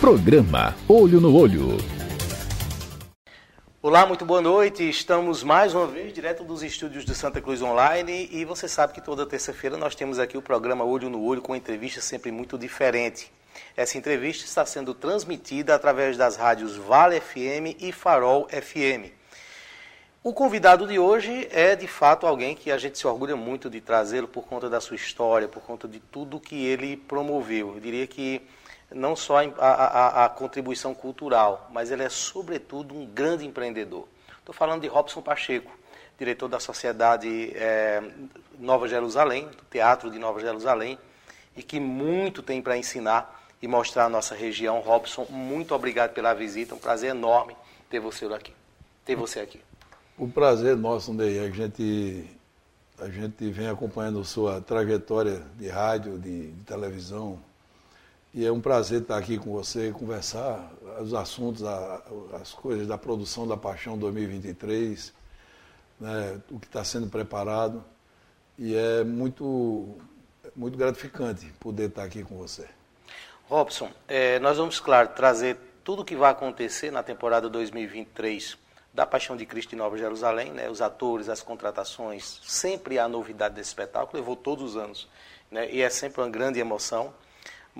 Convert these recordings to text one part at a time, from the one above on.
Programa Olho no Olho. Olá, muito boa noite. Estamos mais uma vez direto dos estúdios do Santa Cruz Online e você sabe que toda terça-feira nós temos aqui o programa Olho no Olho com entrevista sempre muito diferente. Essa entrevista está sendo transmitida através das rádios Vale FM e Farol FM. O convidado de hoje é de fato alguém que a gente se orgulha muito de trazê-lo por conta da sua história, por conta de tudo que ele promoveu. Eu diria que não só a, a, a, contribuição cultural, mas ele é, sobretudo, um grande empreendedor. Estou falando de Robson Pacheco, diretor da Sociedade é, Nova Jerusalém, do Teatro de Nova Jerusalém, e que muito tem para ensinar e mostrar a nossa região. Robson, muito obrigado pela visita, um prazer enorme ter você aqui. Ter você aqui. O prazer é nosso, Ney. A gente, a gente vem acompanhando sua trajetória de rádio, de, de televisão, e é um prazer estar aqui com você, conversar os assuntos, as coisas da produção da Paixão 2023, né, o que está sendo preparado. E é muito, muito gratificante poder estar aqui com você. Robson, é, nós vamos, claro, trazer tudo o que vai acontecer na temporada 2023 da Paixão de Cristo em Nova Jerusalém, né, os atores, as contratações, sempre há novidade desse espetáculo, levou todos os anos, né, e é sempre uma grande emoção.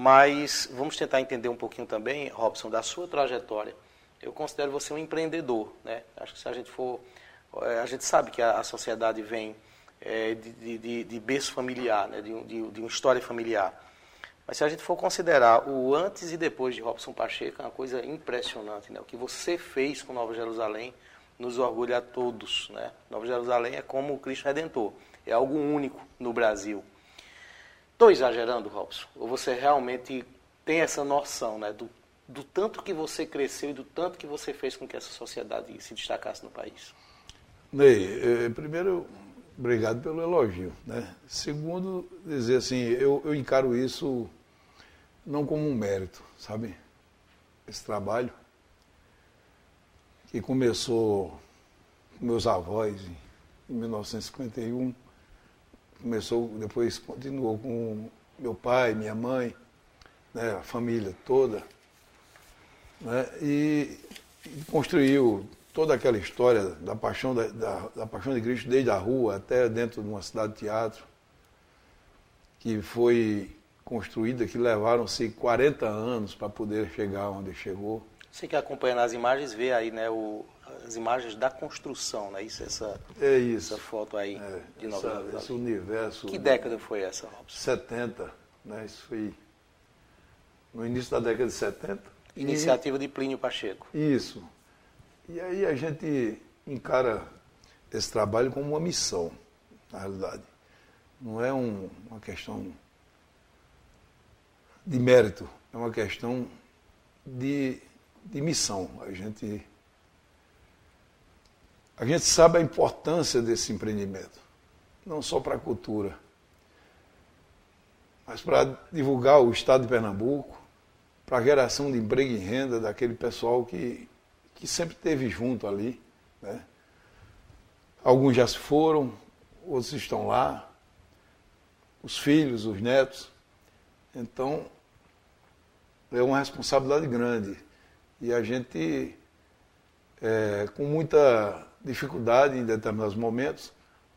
Mas vamos tentar entender um pouquinho também, Robson, da sua trajetória. Eu considero você um empreendedor, né? Acho que se a gente for, é, a gente sabe que a, sociedade vem é, de, de, de, berço familiar, né? de, de, de uma história familiar. Mas se a gente for considerar o antes e depois de Robson Pacheco, é uma coisa impressionante, né? O que você fez com Nova Jerusalém nos orgulha a todos, né? Nova Jerusalém é como o Cristo Redentor, é algo único no Brasil. Estou exagerando, Robson? Ou você realmente tem essa noção né, do, do tanto que você cresceu e do tanto que você fez com que essa sociedade se destacasse no país? Ney, eh, primeiro, obrigado pelo elogio. Né? Segundo, dizer assim, eu, eu encaro isso não como um mérito, sabe? Esse trabalho que começou com meus avós em 1951 começou, depois continuou com meu pai, minha mãe, né, a família toda, né, e, e, construiu toda aquela história da paixão, da, da, da, paixão de Cristo desde a rua até dentro de uma cidade de teatro, que foi construída, que levaram-se 40 anos para poder chegar onde chegou. Você que acompanha nas imagens vê aí né, o, as imagens da construção, né? Isso, essa, é isso. essa foto aí é, de Nova York. Esse universo. Que década foi essa, Robson? 70, né? Isso foi no início da década de 70. Iniciativa e... de Plínio Pacheco. Isso. E aí a gente encara esse trabalho como uma missão, na realidade. Não é um, uma questão de mérito, é uma questão de, de missão. A gente a gente sabe a importância desse empreendimento, não só para a cultura, mas para divulgar o Estado de Pernambuco, para a geração de emprego e renda daquele pessoal que, que sempre esteve junto ali. Né? Alguns já se foram, outros estão lá, os filhos, os netos. Então, é uma responsabilidade grande. E a gente, é, com muita dificuldade em determinados momentos,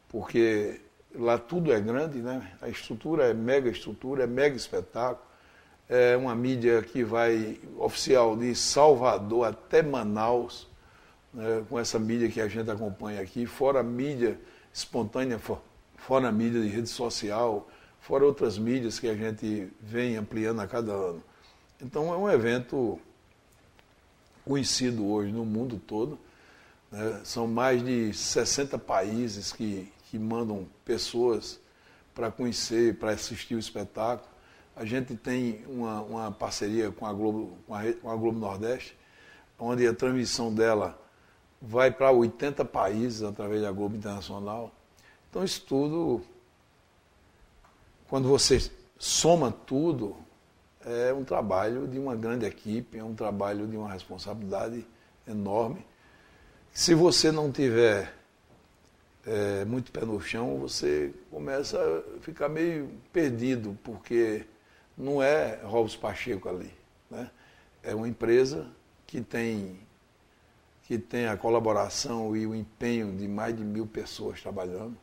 porque lá tudo é grande, né? A estrutura é mega estrutura, é mega espetáculo. É uma mídia que vai oficial de Salvador até Manaus, né? com essa mídia que a gente acompanha aqui, fora mídia espontânea, fora a mídia de rede social, fora outras mídias que a gente vem ampliando a cada ano. Então é um evento conhecido hoje no mundo todo né? São mais de 60 países que, que mandam pessoas para conhecer, para assistir o espetáculo. A gente tem uma, uma parceria com a, Globo, com, a, com a Globo Nordeste, onde a transmissão dela vai para 80 países através da Globo Internacional. Então, isso tudo, quando você soma tudo, é um trabalho de uma grande equipe, é um trabalho de uma responsabilidade enorme. Se você não tiver é, muito pé no chão, você começa a ficar meio perdido, porque não é Robson Pacheco ali. Né? é uma empresa que tem, que tem a colaboração e o empenho de mais de mil pessoas trabalhando.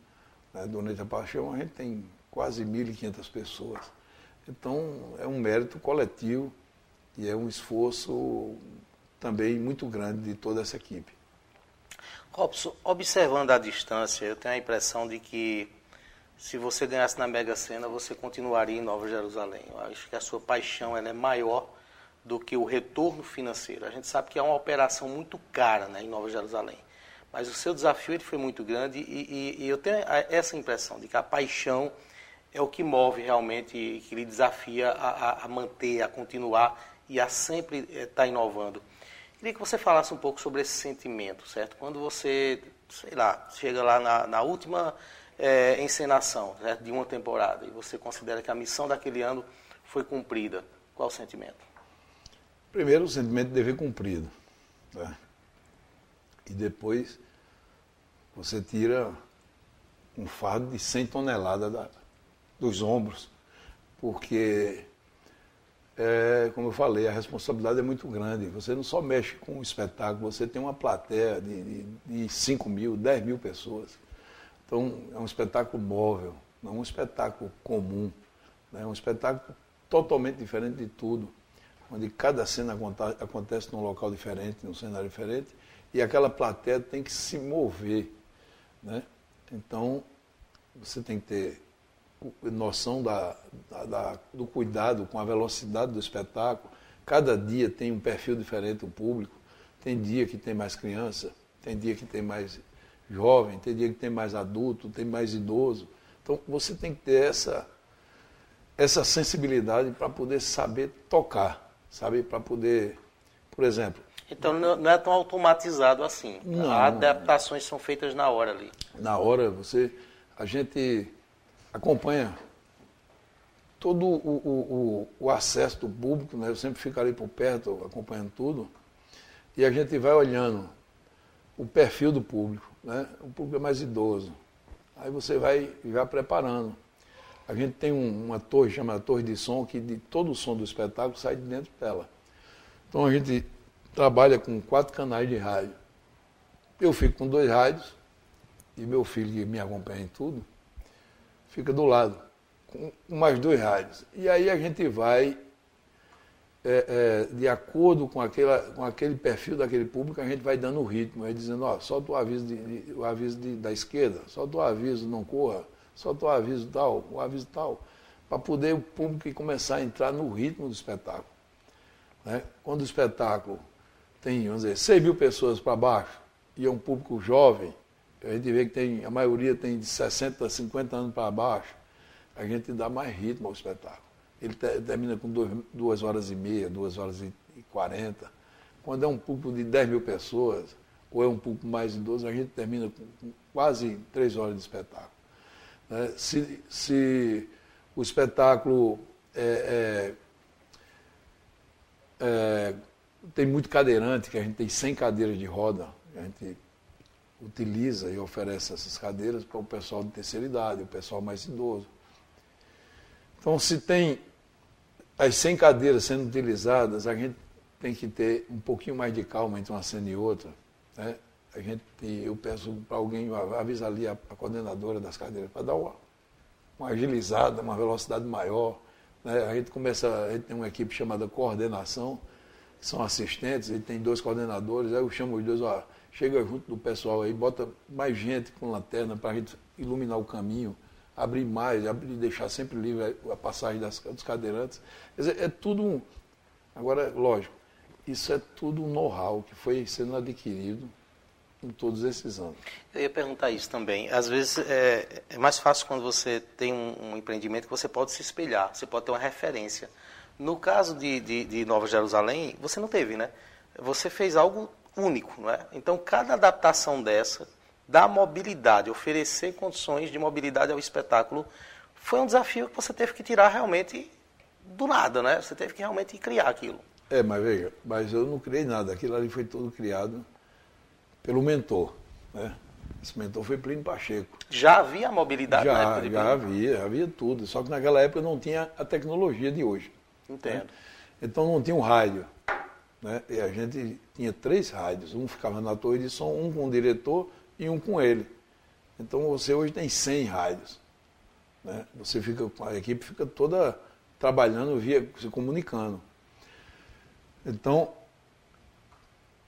Né? Durante a paixão a gente tem quase 1.500 pessoas. Então é um mérito coletivo e é um esforço também muito grande de toda essa equipe. Observando a distância, eu tenho a impressão de que se você ganhasse na Mega Sena, você continuaria em Nova Jerusalém. Eu acho que a sua paixão é maior do que o retorno financeiro. A gente sabe que é uma operação muito cara né, em Nova Jerusalém. Mas o seu desafio ele foi muito grande e, e, e eu tenho essa impressão de que a paixão é o que move realmente, que lhe desafia a, a manter, a continuar e a sempre estar eh, tá inovando. Queria que você falasse um pouco sobre esse sentimento, certo? Quando você, sei lá, chega lá na, na última é, encenação certo? de uma temporada e você considera que a missão daquele ano foi cumprida, qual o sentimento? Primeiro, o sentimento de dever cumprido. Né? E depois, você tira um fardo de 100 toneladas da, dos ombros, porque, é, como eu falei, a responsabilidade é muito grande. Você não só mexe com o espetáculo, você tem uma plateia de, de, de 5 mil, 10 mil pessoas. Então, é um espetáculo móvel, não é um espetáculo comum. Né? É um espetáculo totalmente diferente de tudo, onde cada cena acontece num local diferente, num cenário diferente, e aquela plateia tem que se mover. Né? Então, você tem que ter noção da, da, do cuidado com a velocidade do espetáculo. Cada dia tem um perfil diferente o público. Tem dia que tem mais criança, tem dia que tem mais jovem, tem dia que tem mais adulto, tem mais idoso. Então você tem que ter essa, essa sensibilidade para poder saber tocar, sabe? Para poder, por exemplo. Então não é tão automatizado assim. Não, Adaptações são feitas na hora ali. Na hora, você. A gente acompanha todo o, o, o, o acesso do público, né? eu sempre fico ali por perto acompanhando tudo, e a gente vai olhando o perfil do público né? o público é mais idoso. Aí você vai já preparando. A gente tem um, uma torre chamada Torre de Som, que de todo o som do espetáculo sai de dentro dela. Então a gente trabalha com quatro canais de rádio. Eu fico com dois rádios, e meu filho, que me acompanha em tudo, fica do lado, com mais dois rádios. E aí a gente vai é, é, de acordo com, aquela, com aquele perfil daquele público, a gente vai dando o ritmo, vai dizendo, ó, solta o aviso, de, o aviso de, da esquerda, solta o aviso não corra, solta o aviso tal, o aviso tal, para poder o público começar a entrar no ritmo do espetáculo. Né? Quando o espetáculo tem, vamos dizer, 6 mil pessoas para baixo e é um público jovem, a gente vê que tem, a maioria tem de 60 a 50 anos para baixo, a gente dá mais ritmo ao espetáculo ele termina com duas, duas horas e meia, duas horas e quarenta. Quando é um público de 10 mil pessoas, ou é um público mais idoso, a gente termina com quase três horas de espetáculo. Né? Se, se o espetáculo é, é, é, tem muito cadeirante, que a gente tem 100 cadeiras de roda, a gente utiliza e oferece essas cadeiras para o pessoal de terceira idade, o pessoal mais idoso. Então, se tem as 100 cadeiras sendo utilizadas, a gente tem que ter um pouquinho mais de calma entre uma cena e outra. Né? A gente, eu peço para alguém avisar ali a, a, coordenadora das cadeiras para dar uma, uma, agilizada, uma velocidade maior. Né? A gente começa, a gente tem uma equipe chamada coordenação, que são assistentes, e tem dois coordenadores, aí eu chamo os dois, ó, chega junto do pessoal aí, bota mais gente com lanterna para a gente iluminar o caminho abrir mais, abrir, deixar sempre livre a passagem das, dos cadeirantes. Quer dizer, é tudo um. Agora, lógico, isso é tudo um know-how que foi sendo adquirido em todos esses anos. Eu ia perguntar isso também. Às vezes é, é mais fácil quando você tem um, um, empreendimento que você pode se espelhar, você pode ter uma referência. No caso de, de, de Nova Jerusalém, você não teve, né? Você fez algo único, não é? Então, cada adaptação dessa da mobilidade, oferecer condições de mobilidade ao espetáculo, foi um desafio que você teve que tirar realmente do nada, né? Você teve que realmente criar aquilo. É, mas veja, mas eu não criei nada, aquilo ali foi tudo criado pelo mentor, né? Esse mentor foi Plínio Pacheco. Já havia mobilidade já, na época Já havia, havia tudo. Só que naquela época não tinha a tecnologia de hoje. Entendo. Né? Então não tinha um rádio. Né? e a gente tinha três rádios. Um ficava na torre de som, um com o diretor e um com ele. Então você hoje tem 100 rádios. Né? Você fica, a equipe fica toda trabalhando via, se comunicando. Então,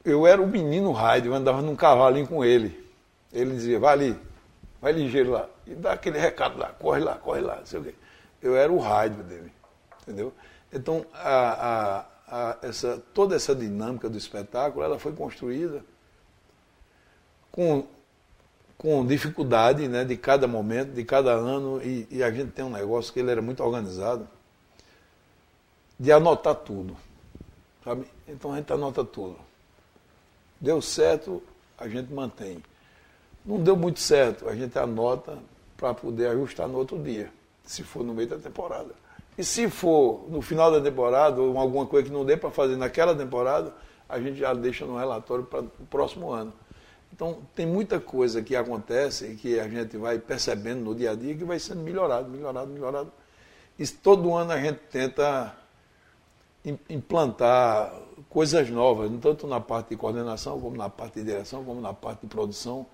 eu era o menino rádio, eu andava num cavalinho com ele. Ele dizia, vai ali, vai ligeiro lá. E dá aquele recado lá, corre lá, corre lá, sei o quê. Eu era o rádio dele, entendeu? Então, a, a, a, essa, toda essa dinâmica do espetáculo, ela foi construída com, com dificuldade né, de cada momento, de cada ano, e, e a gente tem um negócio que ele era muito organizado, de anotar tudo, sabe? Então a gente anota tudo. Deu certo, a gente mantém. Não deu muito certo, a gente anota para poder ajustar no outro dia, se for no meio da temporada. E se for no final da temporada, ou alguma coisa que não dê para fazer naquela temporada, a gente já deixa no relatório para o próximo ano. Então, tem muita coisa que acontece e que a gente vai percebendo no dia a dia que vai sendo melhorado, melhorado, melhorado. E todo ano a gente tenta implantar coisas novas, tanto na parte de coordenação, como na parte de direção, como na parte de produção,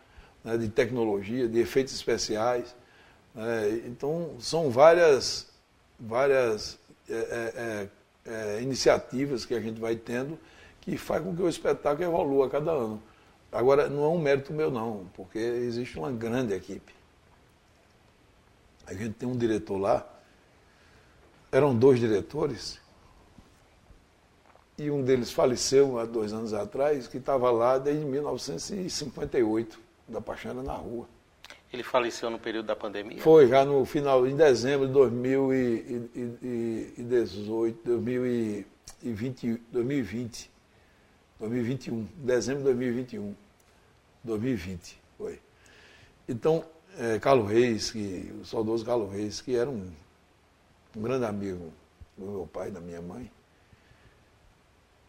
né, de tecnologia, de efeitos especiais. Né, então, são várias, várias é, é, é, é, iniciativas que a gente vai tendo que faz com que o espetáculo evolua a cada ano. Agora, não é um mérito meu, não, porque existe uma grande equipe. A gente tem um diretor lá, eram dois diretores, e um deles faleceu há dois anos atrás, que estava lá desde 1958, da Paixão na rua. Ele faleceu no período da pandemia? Foi, já no final, em dezembro de 2018, 2020, 2020, 2021, dezembro de 2021, 2020, foi. Então, é, Carlos Reis, que, o saudoso Carlos Reis, que era um, um grande amigo do meu pai da minha mãe,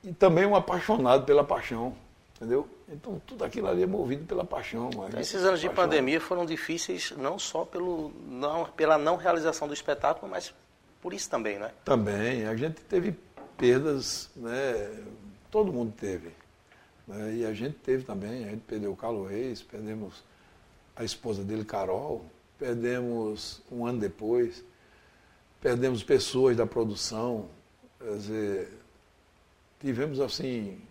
e também um apaixonado pela paixão, entendeu? Então tudo aquilo ali é movido pela paixão. Então, esses anos de pandemia foram difíceis não só pelo, não, pela não realização do espetáculo, mas por isso também, né? Também. A gente teve perdas, né? Todo mundo teve. Né? E a gente teve também, a gente perdeu o Carlos Reis, perdemos a esposa dele, Carol, perdemos um ano depois, perdemos pessoas da produção, quer dizer, tivemos assim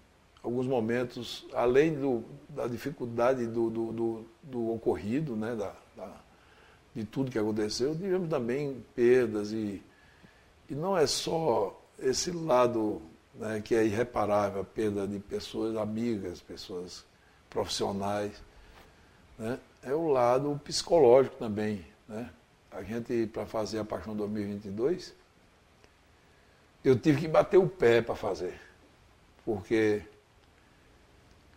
alguns momentos, além do, da dificuldade do, do, do, do ocorrido, né, da, da, de tudo que aconteceu, tivemos também perdas e, e não é só esse lado né, que é irreparável, a perda de pessoas amigas, pessoas profissionais, né, é o lado psicológico também. Né? A gente, para fazer a Paixão 2022, eu tive que bater o pé para fazer porque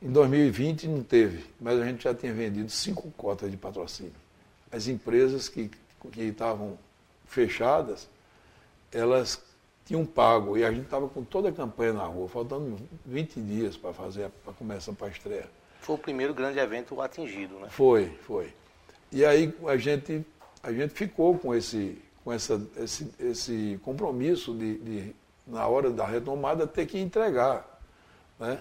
em 2020 não teve, mas a gente já tinha vendido cinco cotas de patrocínio. As empresas que, que estavam fechadas, elas tinham pago e a gente estava com toda a campanha na rua, faltando 20 dias para fazer, para começar para a estreia. Foi o primeiro grande evento atingido, né? Foi, foi. E aí a gente, a gente ficou com esse, com essa, esse, esse compromisso de, de, na hora da retomada, ter que entregar né?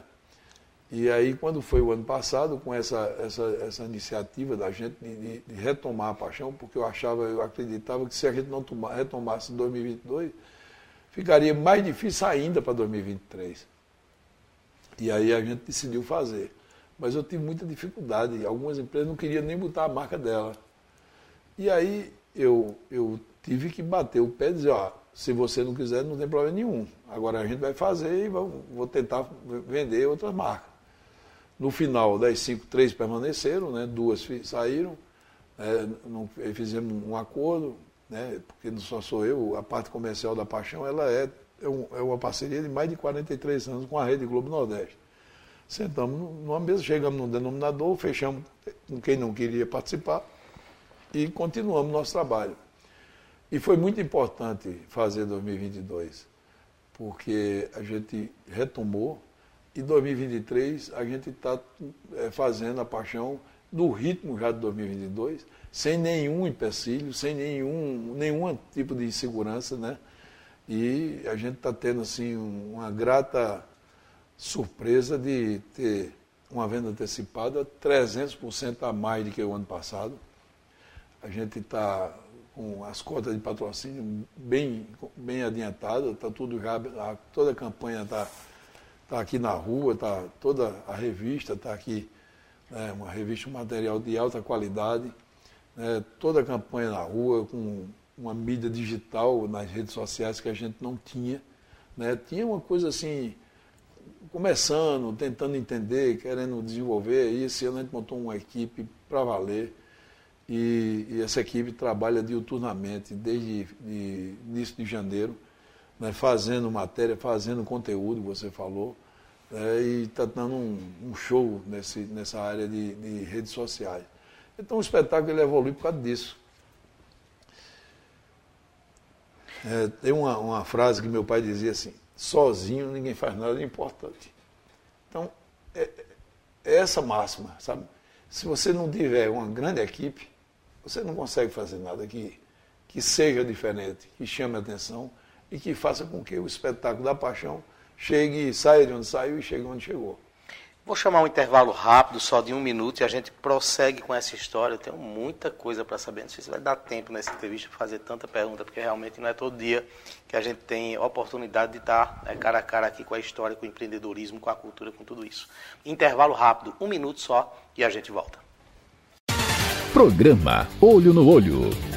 E aí, quando foi o ano passado, com essa, essa, essa iniciativa da gente de, de, retomar a paixão, porque eu achava, eu acreditava que se a gente não retomasse em 2022, ficaria mais difícil ainda para 2023. E aí a gente decidiu fazer. Mas eu tive muita dificuldade, algumas empresas não queriam nem botar a marca dela. E aí eu, eu tive que bater o pé e dizer, ó, se você não quiser, não tem problema nenhum. Agora a gente vai fazer e vamos, vou tentar vender outras marcas. No final, das cinco, três permaneceram, né? duas saíram, é, não, fizemos um acordo, né? porque não só sou eu, a parte comercial da Paixão ela é, é, um, é uma parceria de mais de 43 anos com a Rede Globo Nordeste. Sentamos numa mesa, chegamos num denominador, fechamos com quem não queria participar e continuamos nosso trabalho. E foi muito importante fazer 2022, porque a gente retomou e 2023 a gente está é, fazendo a paixão no ritmo já de 2022, sem nenhum empecilho, sem nenhum, nenhum tipo de insegurança, né? E a gente está tendo assim uma grata surpresa de ter uma venda antecipada 300% a mais do que o ano passado. A gente está com as cotas de patrocínio bem, bem adiantadas, está tudo já, toda a campanha está tá aqui na rua, tá, toda a revista está aqui, né, uma revista, um material de alta qualidade, né, toda a campanha na rua, com uma mídia digital nas redes sociais que a gente não tinha. Né, tinha uma coisa assim, começando, tentando entender, querendo desenvolver, e esse ano a gente montou uma equipe para valer. E, e, essa equipe trabalha diuturnamente, desde de início de janeiro, né, fazendo matéria, fazendo conteúdo, você falou, né, e está dando um, um, show nesse, nessa área de, de, redes sociais. Então o espetáculo ele evolui por causa disso. É, tem uma, uma frase que meu pai dizia assim, sozinho ninguém faz nada importante. Então, é, é essa máxima, sabe? Se você não tiver uma grande equipe, você não consegue fazer nada que, que seja diferente, que chame a atenção e que faça com que o espetáculo da paixão chegue, saia de onde saiu e chegue onde chegou. Vou chamar um intervalo rápido, só de um minuto, e a gente prossegue com essa história. Eu tenho muita coisa para saber. Não sei se vai dar tempo nessa entrevista fazer tanta pergunta, porque realmente não é todo dia que a gente tem oportunidade de estar né, cara a cara aqui com a história, com o empreendedorismo, com a cultura, com tudo isso. Intervalo rápido, um minuto só, e a gente volta. Programa Olho no Olho.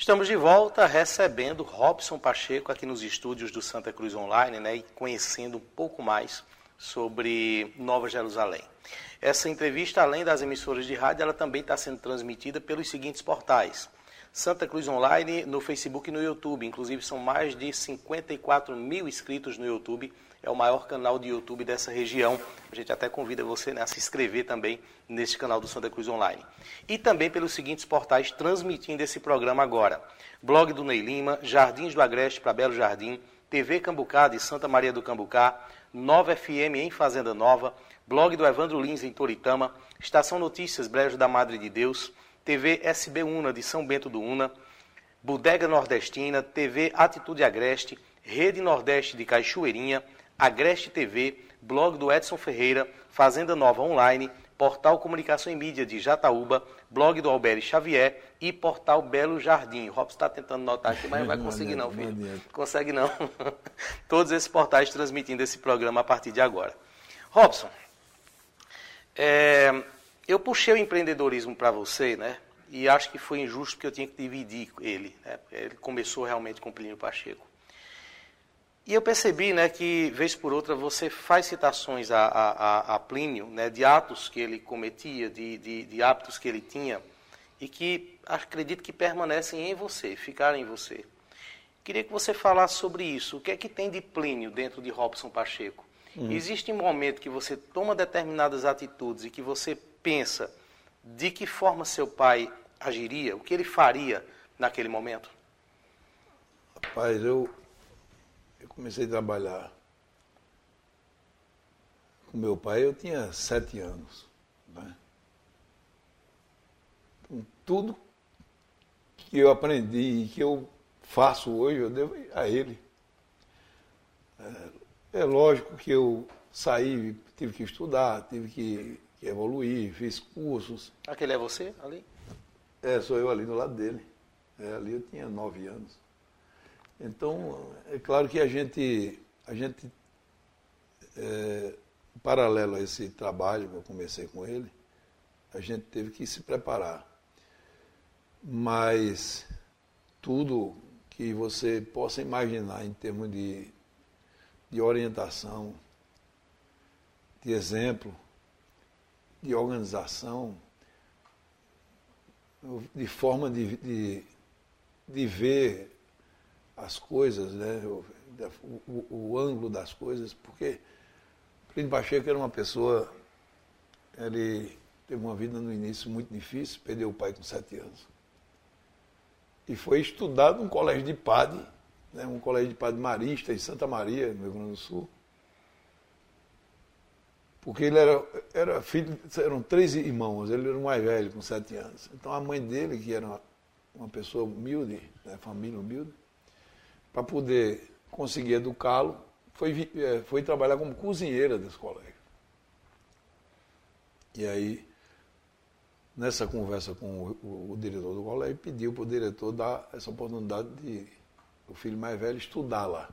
Estamos de volta recebendo Robson Pacheco aqui nos estúdios do Santa Cruz Online, né, e conhecendo um pouco mais sobre Nova Jerusalém. Essa entrevista, além das emissoras de rádio, ela também está sendo transmitida pelos seguintes portais. Santa Cruz Online no Facebook e no YouTube. Inclusive, são mais de 54 mil inscritos no YouTube. É o maior canal de YouTube dessa região. A gente até convida você né, a se inscrever também neste canal do Santa Cruz Online. E também pelos seguintes portais transmitindo esse programa agora. Blog do Ney Lima, Jardins do Agreste para Belo Jardim, TV Cambucá de Santa Maria do Cambucá, Nova FM em Fazenda Nova, blog do Evandro Lins em Toritama, Estação Notícias Brejo da Madre de Deus, TV SB Una de São Bento do Una, Bodega Nordestina, TV Atitude Agreste, Rede Nordeste de Cachoeirinha, Agreste TV, blog do Edson Ferreira, Fazenda Nova Online, Portal Comunicação e Mídia de Jataúba, blog do Alberto Xavier e Portal Belo Jardim. O Robson está tentando notar aqui, mas não vai conseguir não, filho. Consegue não. Todos esses portais transmitindo esse programa a partir de agora. Robson, é, eu puxei o empreendedorismo para você, né? E acho que foi injusto porque eu tinha que dividir ele. Né? Ele começou realmente com Plínio Pacheco. E eu percebi né, que, vez por outra, você faz citações a, a, a Plínio, né, de atos que ele cometia, de, de, de, hábitos que ele tinha, e que acredito que permanecem em você, ficaram em você. Queria que você falasse sobre isso. O que é que tem de Plínio dentro de Robson Pacheco? Hum. Existe um momento que você toma determinadas atitudes e que você pensa de que forma seu pai agiria, o que ele faria naquele momento? Rapaz, eu, comecei a trabalhar com meu pai, eu tinha sete anos. Né? Então, tudo que eu aprendi e que eu faço hoje, eu devo a ele. É, é lógico que eu saí, tive que estudar, tive que, que evoluir, fiz cursos. Aquele é você ali? É, sou eu ali do lado dele. É, ali eu tinha nove anos. Então, é claro que a gente, a gente é, paralelo a esse trabalho que eu comecei com ele, a gente teve que se preparar. Mas tudo que você possa imaginar em termos de, de orientação, de exemplo, de organização, de forma de, de, de ver as coisas, né? o, o, o ângulo das coisas, porque Plínio Pacheco era uma pessoa, ele teve uma vida no início muito difícil, perdeu o pai com sete anos. E foi estudado num colégio de padre, né, um colégio de padre marista em Santa Maria, no Rio Grande do Sul. Porque ele era, era filho, eram três irmãos, ele era o mais velho, com sete anos. Então a mãe dele, que era uma, uma pessoa humilde, né, família humilde, para poder conseguir educá-lo, foi, é, foi trabalhar como cozinheira desse colégio. E aí, nessa conversa com o, o, o diretor do colégio, pediu para o diretor dar essa oportunidade de o filho mais velho estudar lá.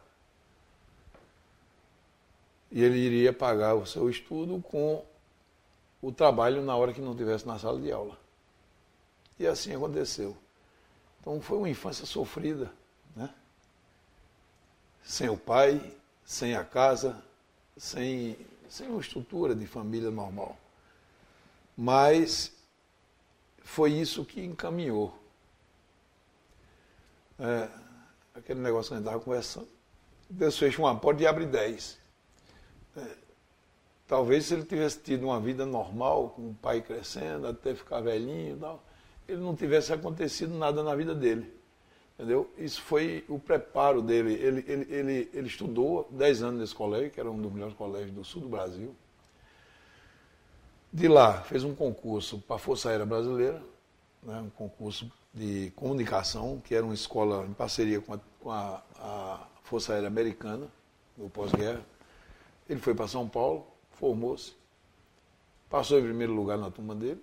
E ele iria pagar o seu estudo com o trabalho na hora que não estivesse na sala de aula. E assim aconteceu. Então foi uma infância sofrida? Sem o pai, sem a casa, sem, sem uma estrutura de família normal. Mas foi isso que encaminhou. É, aquele negócio que a gente estava conversando. Deus fecha uma porta e abre dez. É, talvez se ele tivesse tido uma vida normal, com o pai crescendo, até ficar velhinho e tal, ele não tivesse acontecido nada na vida dele. Entendeu? Isso foi o preparo dele. Ele, ele, ele, ele estudou 10 anos nesse colégio, que era um dos melhores colégios do sul do Brasil. De lá, fez um concurso para a Força Aérea Brasileira, né, um concurso de comunicação, que era uma escola em parceria com a, com a, a Força Aérea Americana, no pós-guerra. Ele foi para São Paulo, formou-se, passou em primeiro lugar na turma dele,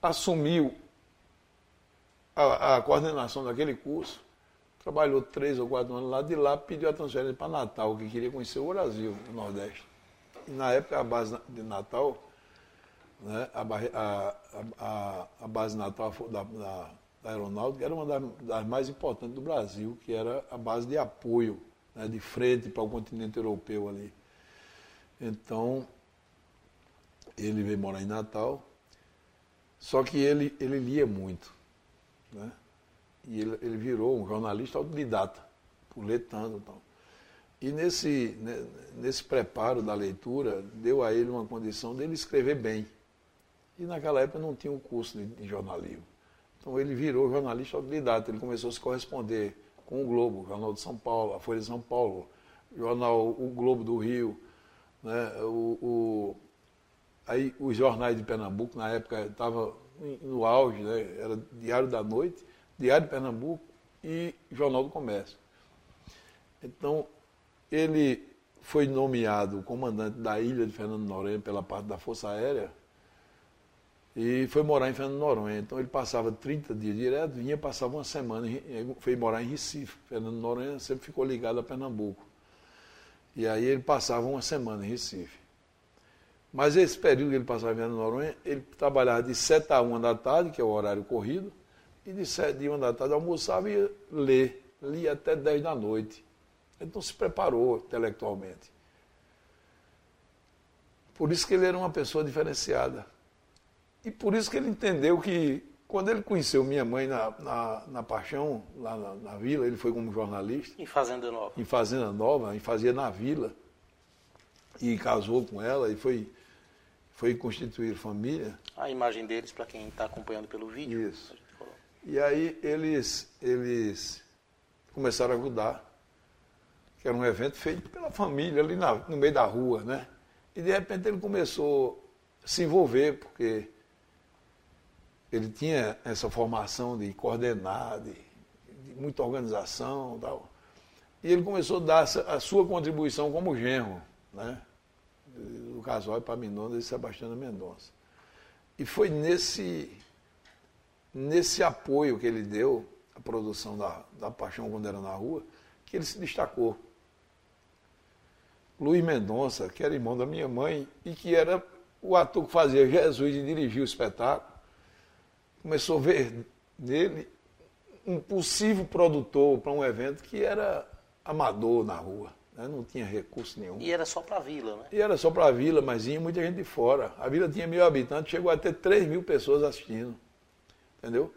assumiu a, a, coordenação daquele curso, trabalhou três ou quatro anos lá, de lá pediu a transferência para Natal, que queria conhecer o Brasil, o Nordeste. E na época a base de Natal, né, a, a, a, a base natal da, da, da, aeronáutica era uma das, das, mais importantes do Brasil, que era a base de apoio, né, de frente para o continente europeu ali. Então, ele veio morar em Natal, só que ele, ele lia muito. Né? E ele, ele virou um jornalista autodidata, por ler tanto. Então. E nesse, né, nesse preparo da leitura, deu a ele uma condição dele escrever bem. E naquela época não tinha um curso de, de jornalismo. Então ele virou jornalista autodidata, ele começou a se corresponder com o Globo, o Jornal de São Paulo, a Folha de São Paulo, o jornal O Globo do Rio, né, o, o, aí os jornais de Pernambuco, na época estava no auge, né, era Diário da Noite, Diário de Pernambuco e Jornal do Comércio. Então, ele foi nomeado comandante da ilha de Fernando Noronha pela parte da Força Aérea e foi morar em Fernando Noronha. Então ele passava 30 dias direto, vinha, passava uma semana, foi morar em Recife. Fernando Noronha sempre ficou ligado a Pernambuco. E aí ele passava uma semana em Recife. Mas esse período que ele passava em Fernando Noronha, ele trabalhava de 7 a 1 da tarde, que é o horário corrido, e de 7 a 1 da tarde almoçava e ia ler. Lia até 10 da noite. Então se preparou intelectualmente. Por isso que ele era uma pessoa diferenciada. E por isso que ele entendeu que, quando ele conheceu minha mãe na, na, na Paixão, lá na, na, vila, ele foi como jornalista. Em Fazenda Nova. Em Fazenda Nova, e fazia na vila. E casou com ela e foi, foi constituir família. A imagem deles, para quem está acompanhando pelo vídeo. Isso. E aí eles, eles começaram a ajudar, que era um evento feito pela família ali na, no meio da rua, né? E de repente ele começou a se envolver, porque ele tinha essa formação de coordenar, de, de muita organização tal. E ele começou a dar a sua contribuição como genro, né? Do casal Epaminondas e Sebastiana Mendonça. E foi nesse, nesse apoio que ele deu à produção da, da Paixão quando era na rua, que ele se destacou. Luiz Mendonça, que era irmão da minha mãe e que era o ator que fazia Jesus e dirigia o espetáculo, começou a ver nele um possível produtor para um evento que era amador na rua, né? não tinha recurso nenhum. E era só para a vila, né? E era só para a vila, mas tinha muita gente de fora. A vila tinha mil habitantes, chegou a ter 3 mil pessoas assistindo. Entendeu?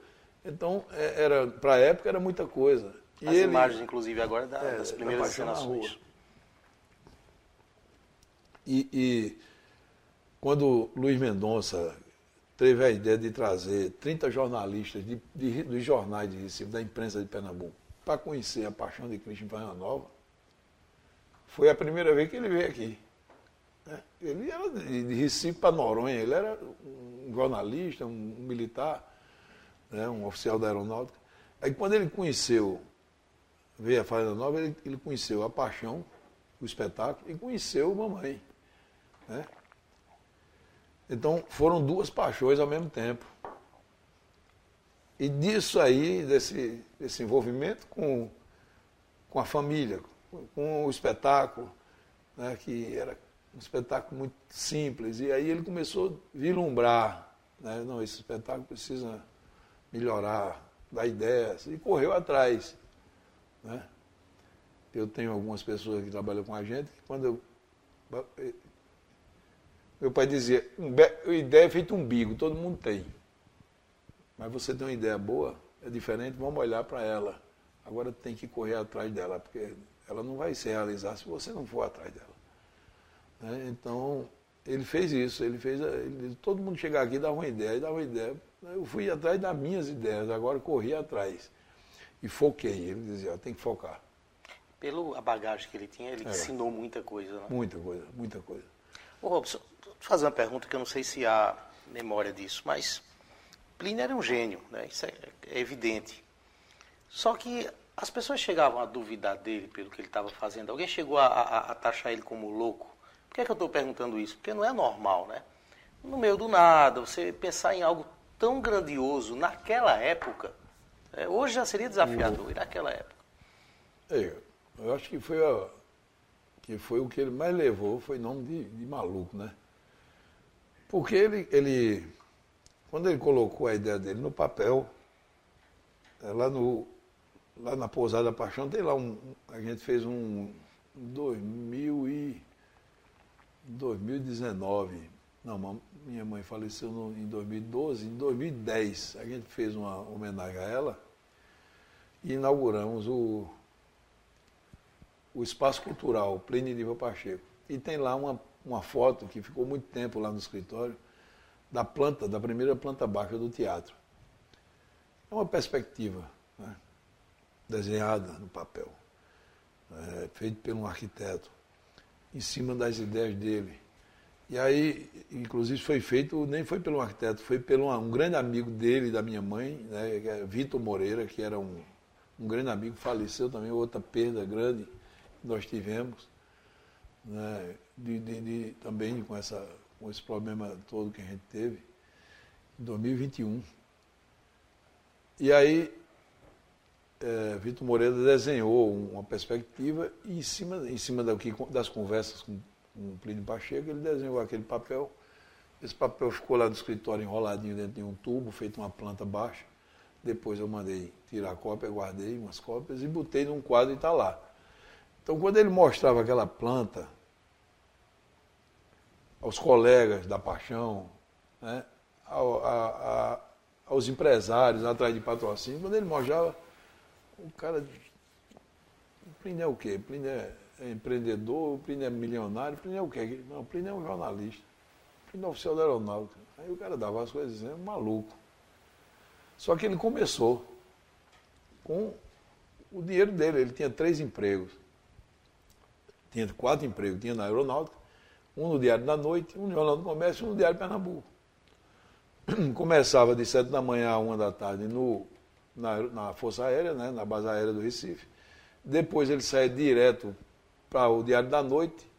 Então, é, era para a época era muita coisa. E As ele, imagens, inclusive, agora da, é, das primeiras encenações. E, e quando Luiz Mendonça teve a ideia de trazer 30 jornalistas de, de, dos jornais de Recife, da imprensa de Pernambuco, para conhecer a Paixão de Cristo em Nova. Foi a primeira vez que ele veio aqui. Né? Ele era de, Recife para Noronha, ele era um jornalista, um, militar, né? um oficial da aeronáutica. Aí quando ele conheceu, veio a Fazenda Nova, ele, ele conheceu a Paixão o espetáculo e conheceu mamãe. Né? Então foram duas paixões ao mesmo tempo. E disso aí, desse, desse envolvimento com, com a família, com, o espetáculo, né, que era um espetáculo muito simples. E aí ele começou a vislumbrar, né, não, esse espetáculo precisa melhorar, dar ideias, e correu atrás. Né? Eu tenho algumas pessoas que trabalham com a gente, que quando eu. Meu pai dizia, ideia é feito umbigo, todo mundo tem. Mas você tem uma ideia boa, é diferente, vamos olhar para ela. Agora tem que correr atrás dela, porque ela não vai se realizar se você não for atrás dela. Né? Então, ele fez isso, ele fez. Ele, todo mundo chegar aqui dava uma ideia, dava uma ideia. Eu fui atrás das minhas ideias, agora corri atrás. E foquei. Ele dizia, tem que focar. Pela bagagem que ele tinha, ele é. ensinou muita coisa. Né? Muita coisa, muita coisa. Ô Robson, vou fazer uma pergunta que eu não sei se há memória disso, mas Plínio era um gênio, né? isso é, é evidente. Só que as pessoas chegavam a duvidar dele pelo que ele estava fazendo. Alguém chegou a, a, a, taxar ele como louco? Por que, é que eu estou perguntando isso? Porque não é normal, né? No meio do nada, você pensar em algo tão grandioso naquela época, é, hoje já seria desafiador, e naquela época? É, eu acho que foi, a, que foi o que ele mais levou, foi nome de, de maluco, né? Porque ele, ele quando ele colocou a ideia dele no papel, é, lá, no, lá na Pousada Paixão, tem lá um. A gente fez um 2000 e, 2019. Não, minha mãe faleceu no, em 2012. Em 2010, a gente fez uma homenagem a ela e inauguramos o, o Espaço Cultural Plínio Niva Pacheco. E tem lá uma, uma foto que ficou muito tempo lá no escritório da planta, da primeira planta baixa do teatro. É uma perspectiva né, desenhada no papel, é, feito por um arquiteto, em cima das ideias dele. E aí, inclusive, foi feito, nem foi pelo arquiteto, foi pelo um grande amigo dele, da minha mãe, né, é Vitor Moreira, que era um, um grande amigo, faleceu também, outra perda grande que nós tivemos, né, de, de, de, também com essa com esse problema todo que a gente teve, em 2021. E aí, é, Vitor Moreira desenhou uma perspectiva e em cima, em cima das conversas com, com o Plínio Pacheco, ele desenhou aquele papel. Esse papel ficou lá no escritório enroladinho dentro de um tubo, feito uma planta baixa. Depois eu mandei tirar a cópia, guardei umas cópias e botei num quadro e está lá. Então, quando ele mostrava aquela planta, aos colegas da paixão, né? Ao, a, a, aos empresários atrás de patrocínio, quando ele mostrava, o cara. O Plínio é o quê? O Plínio é, é empreendedor, o Plínio é milionário, o Plínio é o quê? Não, o Plínio é um jornalista, o Plínio é oficial da aeronáutica. Aí o cara dava as coisas é maluco. Só que ele começou com o dinheiro dele, ele tinha três empregos. Tinha quatro empregos, tinha na aeronáutica, um no Diário da Noite, um no Jornal do Comércio e um no Diário Pernambuco. Começava de sete da manhã a uma da tarde no, na, na Força Aérea, né, na base aérea do Recife. Depois ele saía direto para o Diário da Noite,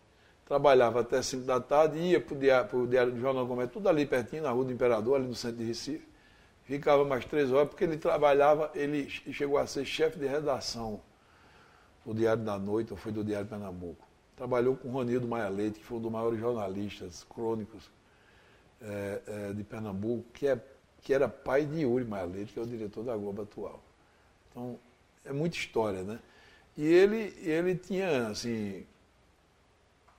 trabalhava até cinco da tarde, ia para o Diário, do Jornal do Comércio, tudo ali pertinho, na Rua do Imperador, ali no centro de Recife. Ficava mais três horas, porque ele trabalhava, ele chegou a ser chefe de redação do Diário da Noite, ou foi do Diário Pernambuco trabalhou com Ronildo Maia Leite, que foi um dos maiores jornalistas crônicos é, é, de Pernambuco, que, é, que era pai de Yuri Maia Leite, que é o diretor da Globo atual. Então, é muita história, né? E ele, ele tinha, assim,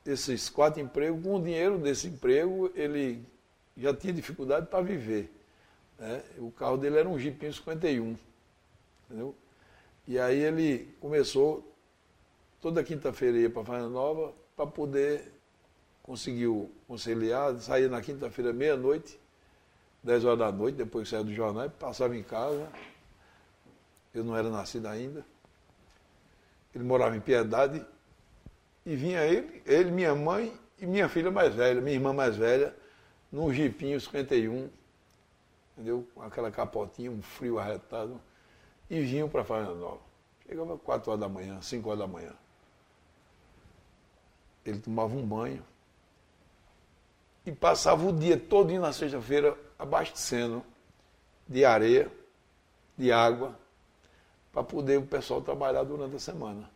esses quatro empregos, com o dinheiro desse emprego, ele já tinha dificuldade para viver. Né? O carro dele era um Jeepinho 51, entendeu? E aí ele começou toda quinta-feira ia para a Fazenda Nova para poder conseguir conciliar, saía na quinta-feira meia-noite, 10 horas da noite, depois que saía do jornal, passava em casa. Eu não era nascido ainda. Ele morava em Piedade e vinha ele, ele, minha mãe e minha filha mais velha, minha irmã mais velha, num jipinho 51, entendeu? Com aquela capotinha, um frio arretado, e vinham para Fazenda Nova. Chegava 4 horas da manhã, 5 horas da manhã. ele tomava um banho e passava o dia todo na sexta-feira abastecendo de areia, de água, para poder o pessoal trabalhar durante a semana.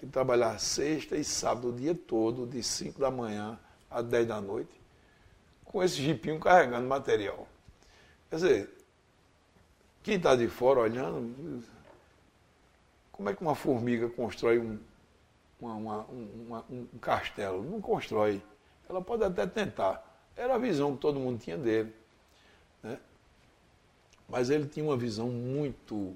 Ele trabalhava sexta e sábado o dia todo, de 5 da manhã às 10 da noite, com esse jipinho carregando material. Quer dizer, quem está de fora olhando, como é que uma formiga constrói um, uma, uma, uma, um castelo? Não constrói. Ela pode até tentar. Era a visão que todo mundo tinha dele. Mas ele tinha uma visão muito,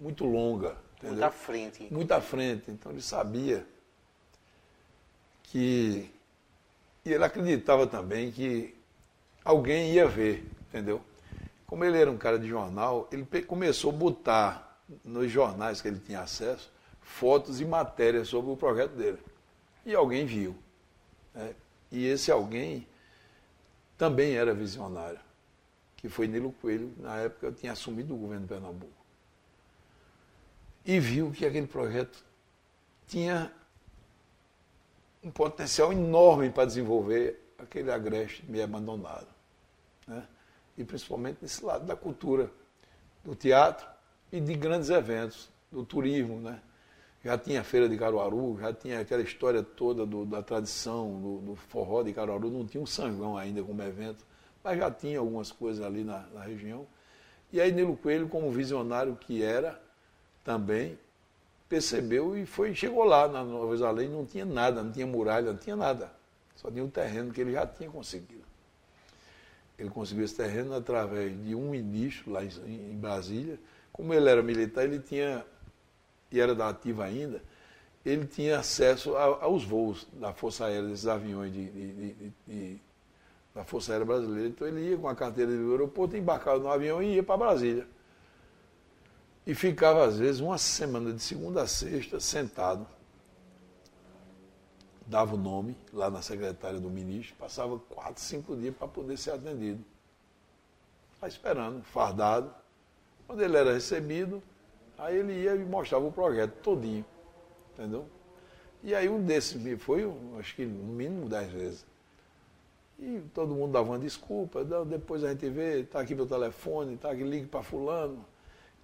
muito longa. Entendeu? Muito à frente. Muito à frente. Então ele sabia que. E ele acreditava também que alguém ia ver, entendeu? Como ele era um cara de jornal, ele começou a botar nos jornais que ele tinha acesso fotos e matérias sobre o projeto dele. E alguém viu. Né? E esse alguém também era visionário, que foi Nilo Coelho, na época eu tinha assumido o governo de Pernambuco. E viu que aquele projeto tinha um potencial enorme para desenvolver aquele agreste meio abandonado. Né? E principalmente nesse lado da cultura, do teatro e de grandes eventos, do turismo, né? já tinha a Feira de Caruaru, já tinha aquela história toda do, da tradição do, do, forró de Caruaru, não tinha um sangão ainda como evento, mas já tinha algumas coisas ali na, na região. E aí Nilo Coelho, como visionário que era, também percebeu e foi chegou lá na Nova Jerusalém, não tinha nada, não tinha muralha, não tinha nada. Só tinha um terreno que ele já tinha conseguido. Ele conseguiu esse terreno através de um ministro lá em Brasília. Como ele era militar, ele tinha e era da ativa ainda, ele tinha acesso a, aos voos da Força Aérea, desses aviões de, de, de, de, da Força Aérea Brasileira. Então ele ia com a carteira do aeroporto, embarcava no avião e ia para Brasília. E ficava, às vezes, uma semana de segunda a sexta sentado. Dava o nome lá na secretária do ministro, passava quatro, cinco dias para poder ser atendido. Lá esperando, fardado. Quando ele era recebido, Aí ele ia e mostrava o projeto todinho, entendeu? E aí um desses foi, acho que no mínimo dez vezes. E todo mundo dava uma desculpa, depois a gente vê, está aqui meu telefone, está aqui, ligue para fulano.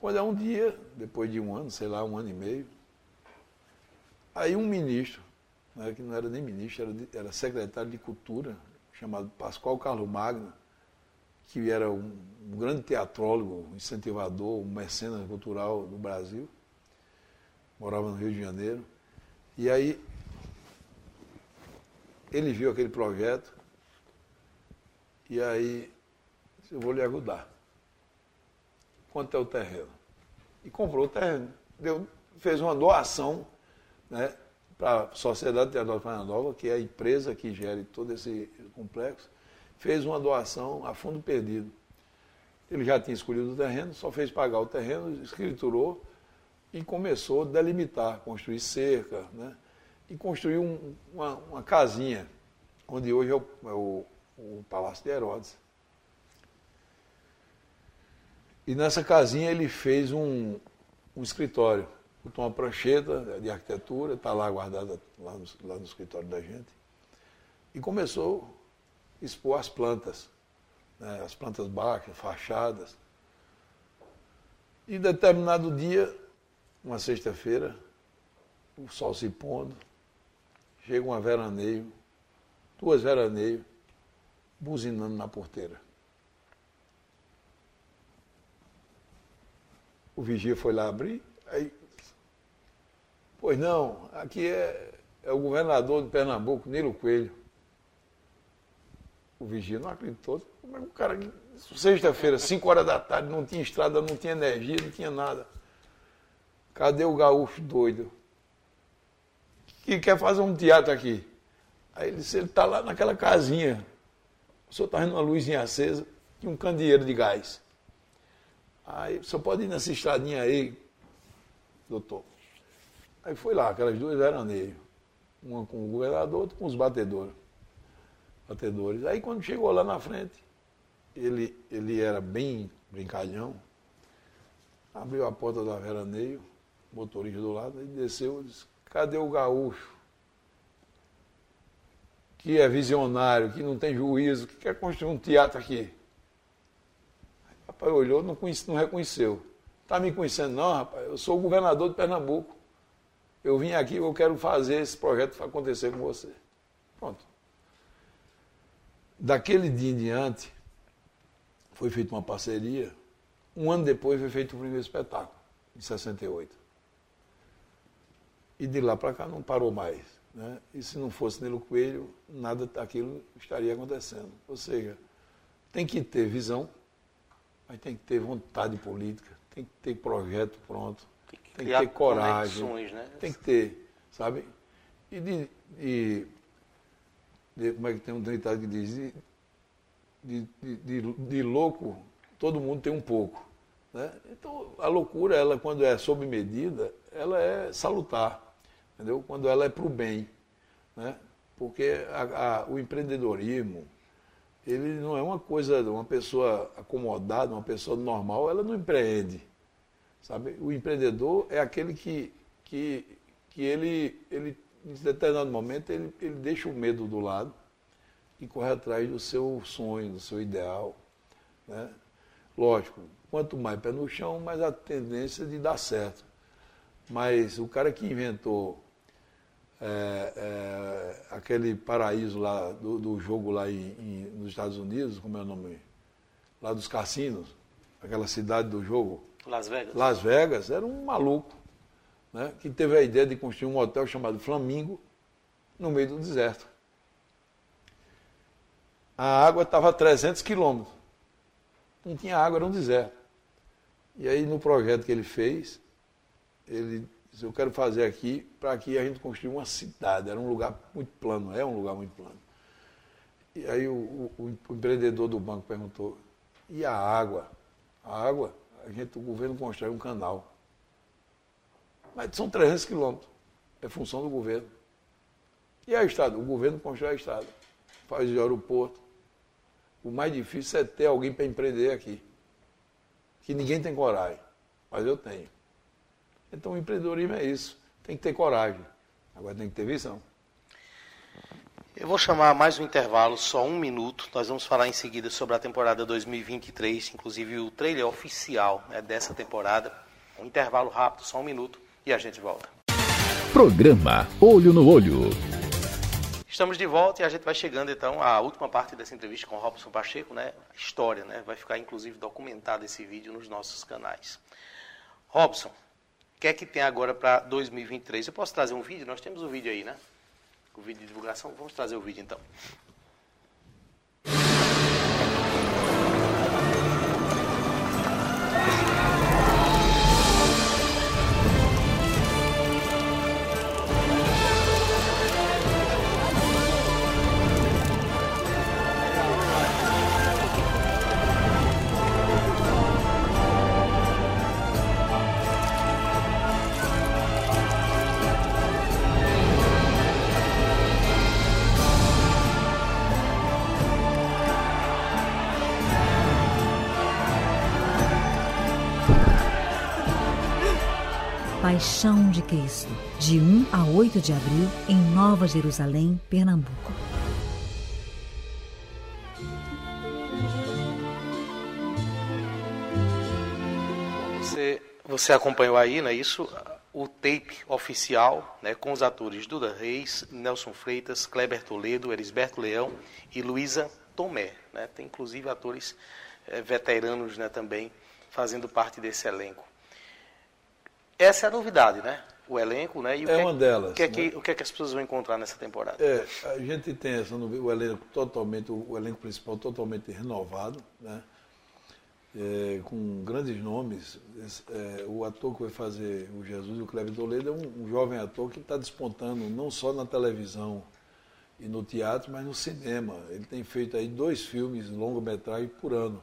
Quando é um dia, depois de um ano, sei lá, um ano e meio, aí um ministro, né, que não era nem ministro, era, era secretário de Cultura, chamado Pascoal Carlos Magno, que era um, um grande teatrólogo, um incentivador, um mecenas cultural do Brasil, morava no Rio de Janeiro. E aí ele viu aquele projeto e aí eu vou lhe ajudar. Quanto é o terreno? E comprou o terreno. Deu, fez uma doação né, para a Sociedade Teatral Nova, que é a empresa que gere todo esse complexo, fez uma doação a fundo perdido. Ele já tinha escolhido o terreno, só fez pagar o terreno, escriturou e começou a delimitar, construir cerca, né? e construiu um, uma, uma, casinha, onde hoje é o, é o, o Palácio de Herodes. E nessa casinha ele fez um, um escritório, botou uma prancheta de arquitetura, está lá guardada lá no, lá no escritório da gente, e começou expor as plantas, né, as plantas baixas, fachadas. E determinado dia, uma sexta-feira, o sol se pondo, chega uma veraneio, duas veraneios, buzinando na porteira. O vigia foi lá abrir, aí, pois não, aqui é, é o governador de Pernambuco, Nilo Coelho. O vigia não acreditou. O cara, sexta-feira, 5 horas da tarde, não tinha estrada, não tinha energia, não tinha nada. Cadê o gaúcho doido? Que quer fazer um teatro aqui? Aí ele disse, ele está lá naquela casinha. O senhor está vendo uma luzinha acesa e um candeeiro de gás. Aí, senhor pode ir nessa estradinha aí, doutor. Aí foi lá, aquelas duas veraneias. Uma com o governador, outra com os batedores batedores. Aí quando chegou lá na frente, ele, ele era bem brincalhão, abriu a porta da veraneio, motorista do lado, e desceu e disse, cadê o gaúcho? Que é visionário, que não tem juízo, que quer construir um teatro aqui. O rapaz olhou, não, conhece, não reconheceu. Está me conhecendo? Não, rapaz, eu sou o governador de Pernambuco. Eu vim aqui, eu quero fazer esse projeto acontecer com você. Pronto. Daquele dia em diante, foi feita uma parceria. Um ano depois foi feito o primeiro espetáculo, em 68. E de lá para cá não parou mais. Né? E se não fosse Nilo Coelho, nada daquilo estaria acontecendo. Ou seja, tem que ter visão, mas tem que ter vontade política, tem que ter projeto pronto, tem que, tem que ter coragem, né? tem que ter, sabe? E de, de, de, como é que tem um ditado que diz, de, de, de, louco, todo mundo tem um pouco. Né? Então, a loucura, ela quando é sob medida, ela é salutar entendeu? Quando ela é para o bem, né? Porque a, a, o empreendedorismo, ele não é uma coisa, uma pessoa acomodada, uma pessoa normal, ela não empreende, sabe? O empreendedor é aquele que, que, que ele, ele, em determinado momento, ele, ele deixa o medo do lado e corre atrás do seu sonho, do seu ideal, né? Lógico, quanto mais pé no chão, mais a tendência de dar certo. Mas o cara que inventou é, é, aquele paraíso lá do, do jogo lá em, em, nos Estados Unidos, como é o nome? Lá dos cassinos, aquela cidade do jogo. Las Vegas. Las Vegas, era um maluco, né, que teve a ideia de construir um hotel chamado Flamingo no meio do deserto. A água estava a 300 quilômetros. Não tinha água, era um deserto. E aí, no projeto que ele fez, ele eu quero fazer aqui para que a gente construir uma cidade. Era um lugar muito plano, é um lugar muito plano. E aí o, o, o empreendedor do banco perguntou, e a água? A água, a gente, o governo constrói um canal. Mas são 300 quilômetros. É função do governo. E a Estado? O governo constrói a Estado. Faz o aeroporto. O mais difícil é ter alguém para empreender aqui. Que ninguém tem coragem. Mas eu tenho. Então o empreendedorismo é isso. Tem que ter coragem. Agora tem que ter visão. Eu vou chamar mais um intervalo, só um minuto. Nós vamos falar em seguida sobre a temporada 2023, inclusive o trailer oficial né, dessa temporada. Um intervalo rápido, só um minuto, e a gente volta. Programa Olho no Olho. Estamos de volta e a gente vai chegando então à última parte dessa entrevista com o Robson Pacheco, né? História, né? Vai ficar inclusive documentado esse vídeo nos nossos canais. Robson, o que é que tem agora para 2023? Eu posso trazer um vídeo? Nós temos o um vídeo aí, né? O vídeo de divulgação. Vamos trazer o vídeo então. Paixão de Cristo, de 1 a 8 de abril, em Nova Jerusalém, Pernambuco. Você, você acompanhou aí, não é isso? O tape oficial, né, com os atores Duda Reis, Nelson Freitas, Kleber Toledo, Erisberto Leão e Luísa Tomé. Né? Tem inclusive atores é, veteranos né, também fazendo parte desse elenco. Essa é a novidade, né? O elenco, né? E o é que, uma delas. O que, é né? que, o que é que as pessoas vão encontrar nessa temporada? É, a gente tem essa, o elenco totalmente, o elenco principal totalmente renovado, né? É, com grandes nomes. É, o ator que vai fazer o Jesus, o Cleber Toledo, é um, um jovem ator que está despontando não só na televisão e no teatro, mas no cinema. Ele tem feito aí dois filmes longa-metragem por ano.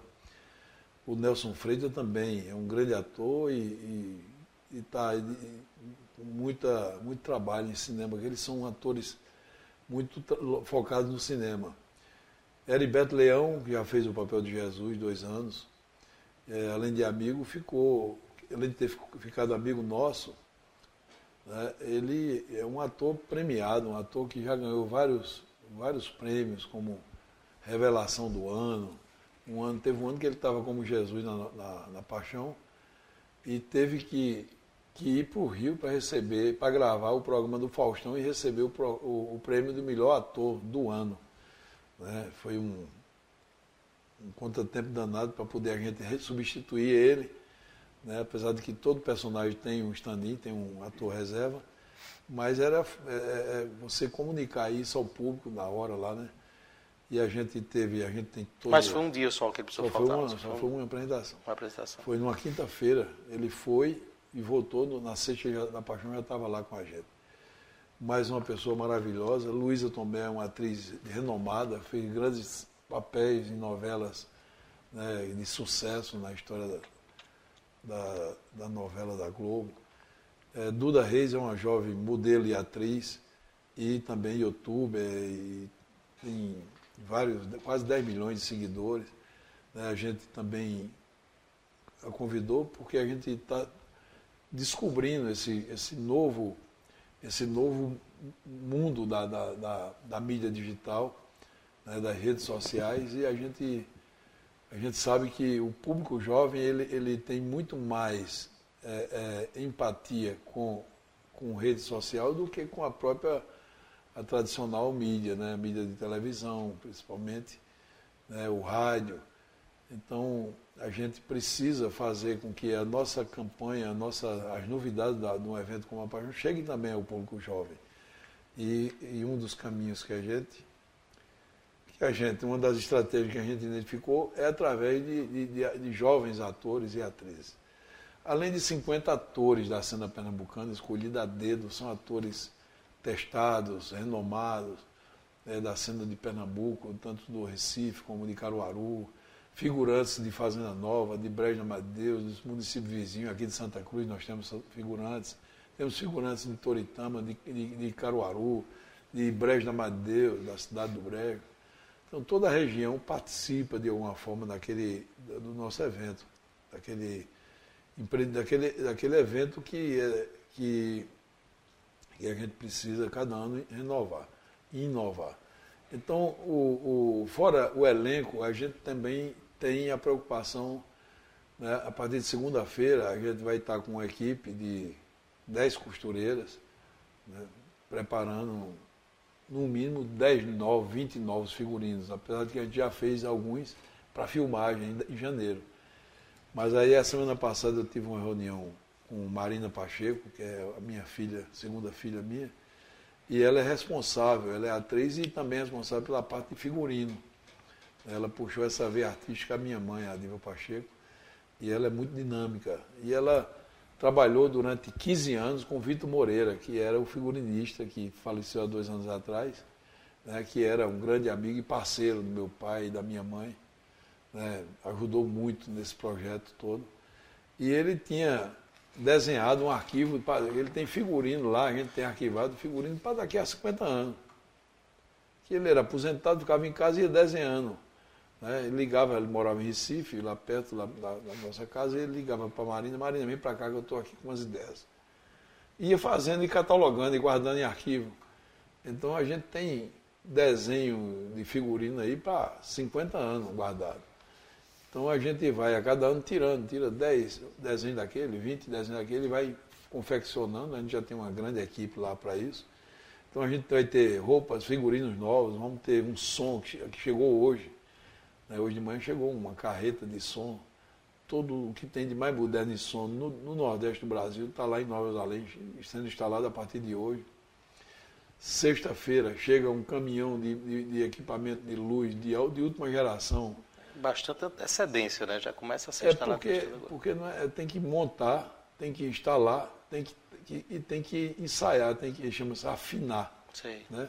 O Nelson Freitas também é um grande ator e, e e está com muita, muito trabalho em cinema, eles são atores muito focados no cinema. Heriberto Leão, que já fez o papel de Jesus dois anos, é, além de amigo, ficou, além de ter ficado amigo nosso, né, ele é um ator premiado, um ator que já ganhou vários, vários prêmios, como Revelação do Ano. Um ano, teve um ano que ele estava como Jesus na, na, na Paixão e teve que, que ir para o Rio para receber, para gravar o programa do Faustão e receber o, o, o prêmio do melhor ator do ano. Né? Foi um, um contratempo danado para poder a gente substituir ele, né? apesar de que todo personagem tem um stand-in, tem um ator reserva, mas era é, é, é, você comunicar isso ao público na hora lá, né? E a gente teve, a gente tem todo... Mas foi um dia só que ele precisou só faltar? Foi uma, só foi uma apresentação. Uma apresentação. Foi numa quinta-feira, ele foi e voltou, no, na sexta da Paixão já estava lá com a gente. Mais uma pessoa maravilhosa, Luísa Tomé é uma atriz renomada, fez grandes papéis em novelas né, de sucesso na história da, da, da novela da Globo. É, Duda Reis é uma jovem modelo e atriz, e também youtuber, e tem vários, quase 10 milhões de seguidores. Né? A gente também a convidou porque a gente está descobrindo esse, esse, novo, esse novo mundo da, da, da, da mídia digital, né? das redes sociais, e a gente, a gente sabe que o público jovem ele, ele tem muito mais é, é, empatia com, com rede social do que com a própria a tradicional mídia, né? a mídia de televisão, principalmente, né? o rádio. Então, a gente precisa fazer com que a nossa campanha, a nossa, as novidades da, de um evento como a Paixão cheguem também ao público jovem. E, e, um dos caminhos que a gente, que a gente, uma das estratégias que a gente identificou é através de, de, de, de jovens atores e atrizes. Além de 50 atores da cena pernambucana, escolhidos a dedo, são atores testados, renomados, né, da cena de Pernambuco, tanto do Recife como de Caruaru, figurantes de Fazenda Nova, de Brejo de Deus, dos municípios vizinhos, aqui de Santa Cruz nós temos figurantes, temos figurantes de Toritama, de, de, de Caruaru, de Brejo da Deus, da cidade do Brejo. Então toda a região participa de alguma forma daquele, do nosso evento, daquele, daquele, daquele evento que, é, que e a gente precisa, cada ano, renovar inovar. Então, o, o, fora o elenco, a gente também tem a preocupação, né, a partir de segunda-feira, a gente vai estar com uma equipe de 10 costureiras, né, preparando no mínimo 10 novos, 20 novos figurinos, apesar de que a gente já fez alguns para filmagem em janeiro. Mas aí a semana passada eu tive uma reunião com Marina Pacheco, que é a minha filha, segunda filha minha, e ela é responsável, ela é atriz e também é responsável pela parte de figurino. Ela puxou essa veia artística a minha mãe, a Diva Pacheco, e ela é muito dinâmica. E ela trabalhou durante 15 anos com Vitor Moreira, que era o figurinista que faleceu há dois anos atrás, né, que era um grande amigo e parceiro do meu pai e da minha mãe. Né, ajudou muito nesse projeto todo. E ele tinha desenhado um arquivo, ele tem figurino lá, a gente tem arquivado figurino para daqui a 50 anos. Que ele era aposentado, ficava em casa e ia desenhando. Né? Ele ligava, ele morava em Recife, lá perto lá, da, da nossa casa, e ele ligava para a Marina, Marina, vem para cá que eu estou aqui com umas ideias. Ia fazendo e catalogando e guardando em arquivo. Então a gente tem desenho de figurino aí para 50 anos guardado. Então a gente vai a cada ano tirando, tira 10 desenhos daquele, 20 desenhos daquele, vai confeccionando, a gente já tem uma grande equipe lá para isso. Então a gente vai ter roupas, figurinos novos, vamos ter um som que chegou hoje. Né? Hoje de manhã chegou uma carreta de som. Todo o que tem de mais moderno de som no, no Nordeste do Brasil está lá em Nova Zelândia, sendo instalado a partir de hoje. Sexta-feira chega um caminhão de, de, de, equipamento de luz de, de última geração bastante antecedência, né? Já começa a ser é instalado. Porque, porque não é, tem que montar, tem que instalar, tem que, que, e tem que ensaiar, tem que chama-se afinar. Sim. Né?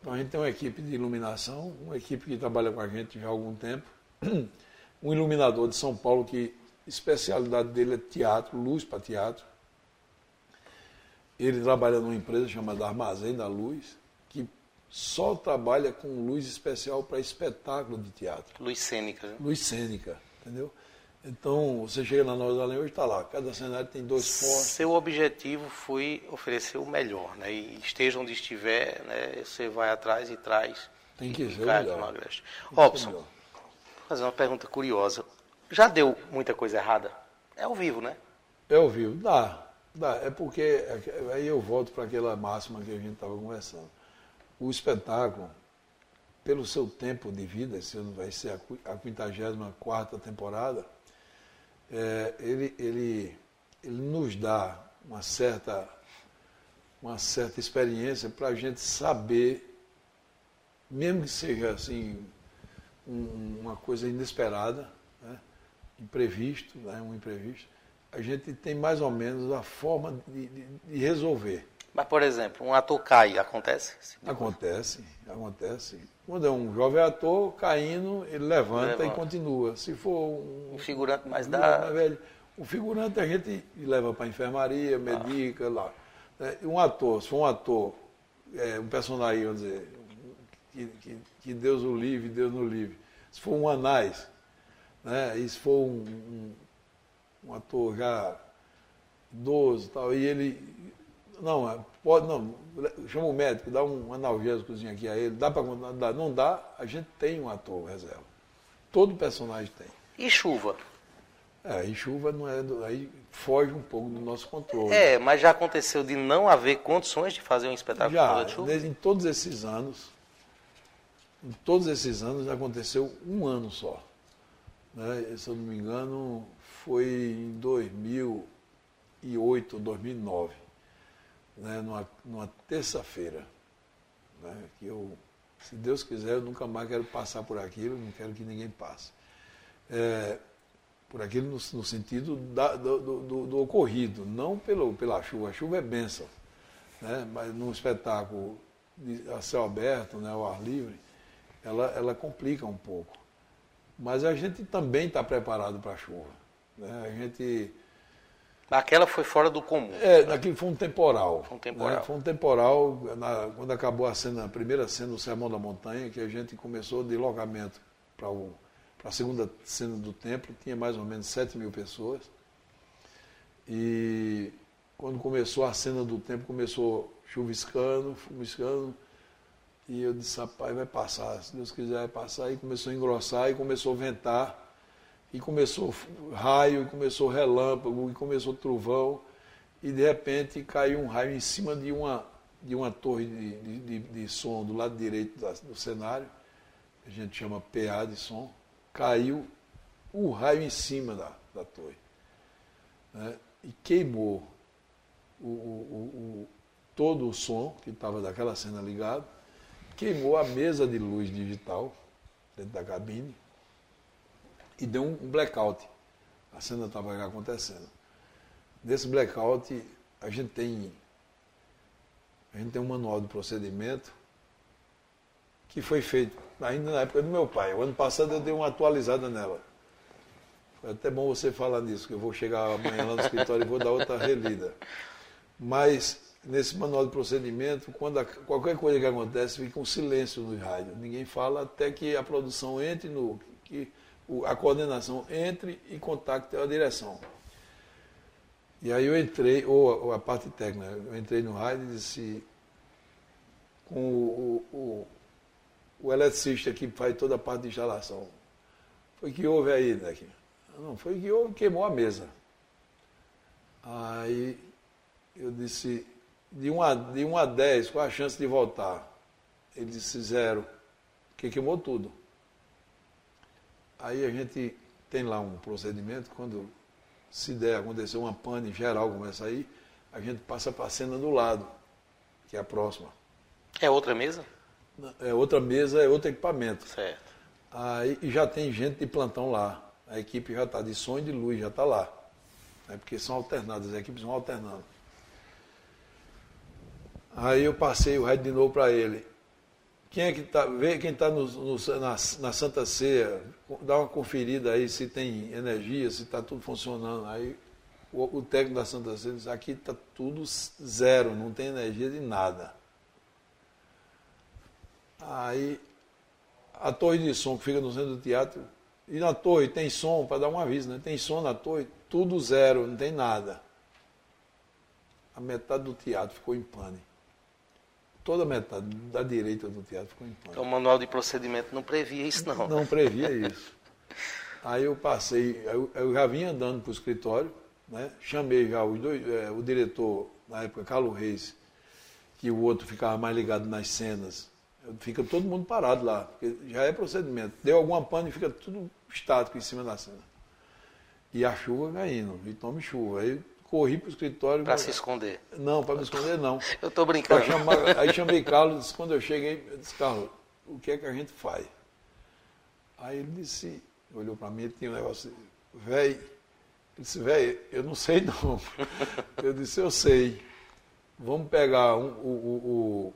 Então a gente tem uma equipe de iluminação, uma equipe que trabalha com a gente já há algum tempo, um iluminador de São Paulo que especialidade dele é teatro, luz para teatro. Ele trabalha numa empresa chamada Armazém da Luz, só trabalha com luz especial para espetáculo de teatro. Luz cênica. Né? Luz cênica, entendeu? Então, você chega na Nova Zelândia hoje está lá. Cada cenário tem dois fortes. Seu objetivo foi oferecer o melhor, né? E esteja onde estiver, né? Você vai atrás e traz. Tem que ser o melhor. Robson, melhor. fazer uma pergunta curiosa. Já deu muita coisa errada? É ao vivo, né? É ao vivo? Dá, dá. É porque, é- aí eu volto para aquela máxima que a gente estava conversando. O espetáculo, pelo seu tempo de vida, esse ano vai ser a qu- a 54 temporada, é, ele, ele, ele nos dá uma certa, uma certa experiência para a gente saber, mesmo que seja assim, um- uma coisa inesperada, né? imprevisto, né? um imprevisto, a gente tem mais ou menos a forma de, de- de resolver. Mas, por exemplo, um ator cai, acontece? Acontece, acontece. Quando é um jovem ator caindo, ele levanta, Levanta. e continua. Se for um, Um figurante mais um da... mais velho, o figurante a gente leva para a enfermaria, medica lá. né? E Um ator, se for um ator, é, um personagem, vamos dizer, que, que, que Deus o livre, Deus no livre. Se for um anais, né? e se for um, um, um ator já idoso e tal, e ele. Não, é, pode, não, chama o médico, dá um analgésicozinho aqui a ele, dá para dar, não dá, a gente tem um ator reserva. Todo personagem tem. E chuva? É, e chuva não é, aí foge um pouco do nosso controle. É, mas já aconteceu de não haver condições de fazer um espetáculo Já, de chuva? desde, em todos esses anos, em todos esses anos aconteceu um ano só. Né? Se eu não me engano, foi em 2008 ou 2009, né? numa, numa terça-feira. Né? Que eu, se Deus quiser, eu nunca mais quero passar por aquilo, não quero que ninguém passe. É, por aquilo no, no sentido da- do, do- do- do ocorrido, não pelo, pela chuva. A chuva é bênção né? mas num espetáculo a céu aberto, né? ao ar livre, ela, ela complica um pouco. Mas a gente também está preparado para a chuva. Né? A gente. Aquela foi fora do comum. É, aquilo foi um temporal. Foi um temporal. né? Foi um temporal, na- quando acabou a cena, a primeira cena do Sermão da Montanha, que a gente começou de deslocamento para a segunda cena do templo, tinha mais ou menos 7 mil pessoas. E quando começou a cena do templo, começou chuviscando, chuviscando, e eu disse, rapaz, vai passar, se Deus quiser vai passar, e começou a engrossar, e começou a ventar, e começou raio, e começou relâmpago, e começou trovão, e de repente caiu um raio em cima de uma, de uma torre de, de, de- som do lado direito da- do cenário, a gente chama PA de som, caiu o raio em cima da, da torre. né, e queimou o- o- o- todo o som que estava daquela cena ligado, queimou a mesa de luz digital dentro da cabine e deu um blackout. A cena estava já acontecendo. Desse blackout, a gente tem a gente tem um manual de procedimento que foi feito ainda na época do meu pai. O ano passado eu dei uma atualizada nela. Foi até bom você falar nisso, que eu vou chegar amanhã lá no escritório e vou dar outra relida. Mas nesse manual de procedimento, quando a- qualquer coisa que acontece, fica um silêncio no rádio. Ninguém fala até que a produção entre no. que a coordenação entre e contacte a direção. E aí eu entrei, ou a, ou a parte técnica, eu entrei no rádio e disse com o, o, o, o eletricista que faz toda a parte de instalação. Foi que houve aí, daqui. Não, foi que houve, queimou a mesa. Aí eu disse, de 1 a, de 1 a 10, qual a chance de voltar? Ele disse zero, porque queimou tudo. Aí a gente tem lá um procedimento, quando se der acontecer uma pane geral como essa aí, a gente passa para a cena do lado, que é a próxima. É outra mesa? É outra mesa, é outro equipamento. Certo. Aí e já tem gente de plantão lá. A equipe já está de som e de luz, já está lá. É porque são alternadas, as equipes vão alternando. Aí eu passei o rádio de novo para ele. Quem é que está? Quem está no, no- na, na Santa Ceia, dá uma conferida aí se tem energia, se está tudo funcionando. Aí o, o técnico da Santa Ceia disse, aqui está tudo zero, não tem energia de nada. Aí a torre de som que fica no centro do teatro E na torre tem som, para dar um aviso, né? Tem som na torre, tudo zero, não tem nada. A metade do teatro ficou em pane. Toda a metade da direita do teatro ficou em pane. Então o manual de procedimento não previa isso, não. Não previa isso. Aí eu passei, eu, eu já vinha andando para o escritório, né? chamei já os dois, é, o diretor, na época, Carlos Reis, que o outro ficava mais ligado nas cenas. Fica todo mundo parado lá, porque já é procedimento. Deu alguma pane e fica tudo estático em cima da cena. E a chuva caindo, e tome chuva. Aí corri para o escritório. Para se esconder? Não, para me esconder não. eu estou brincando. Chamar, aí chamei Carlos, quando eu cheguei, eu disse, Carlos, o que é que a gente faz? Aí ele disse, olhou para mim, ele tinha um negócio, velho, ele disse, velho, eu não sei não. Eu disse, eu sei. Vamos pegar um, o, o,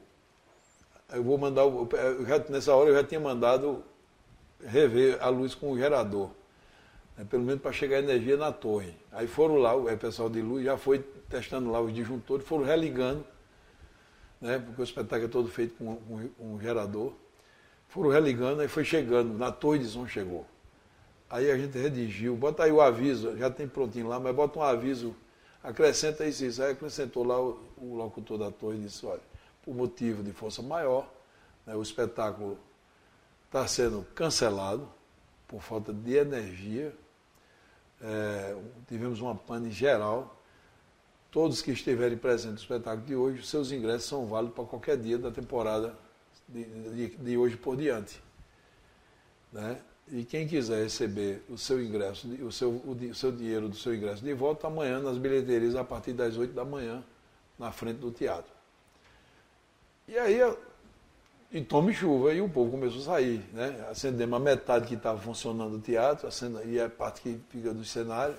o, Eu vou mandar. O, já, nessa hora eu já tinha mandado rever a luz com o gerador. Né, pelo menos para chegar energia na torre. Aí foram lá, o pessoal de luz já foi testando lá os disjuntores, foram religando, né, porque o espetáculo é todo feito com um gerador. Foram religando, aí foi chegando, na torre de som chegou. Aí a gente redigiu, bota aí o aviso, já tem prontinho lá, mas bota um aviso, acrescenta isso, isso. Aí acrescentou lá o, o locutor da torre e disse, olha, por motivo de força maior, né, o espetáculo está sendo cancelado por falta de energia. É, tivemos uma pane geral. Todos que estiverem presentes no espetáculo de hoje, seus ingressos são válidos para qualquer dia da temporada de, de, de hoje por diante. Né? E quem quiser receber o seu ingresso, o seu, o, seu dinheiro do seu ingresso de volta, amanhã nas bilheterias a partir das 8 da manhã, na frente do teatro. E aí, e tome chuva, e o povo começou a sair. Né? Acendemos a metade que estava funcionando o teatro, e a parte que fica do cenário,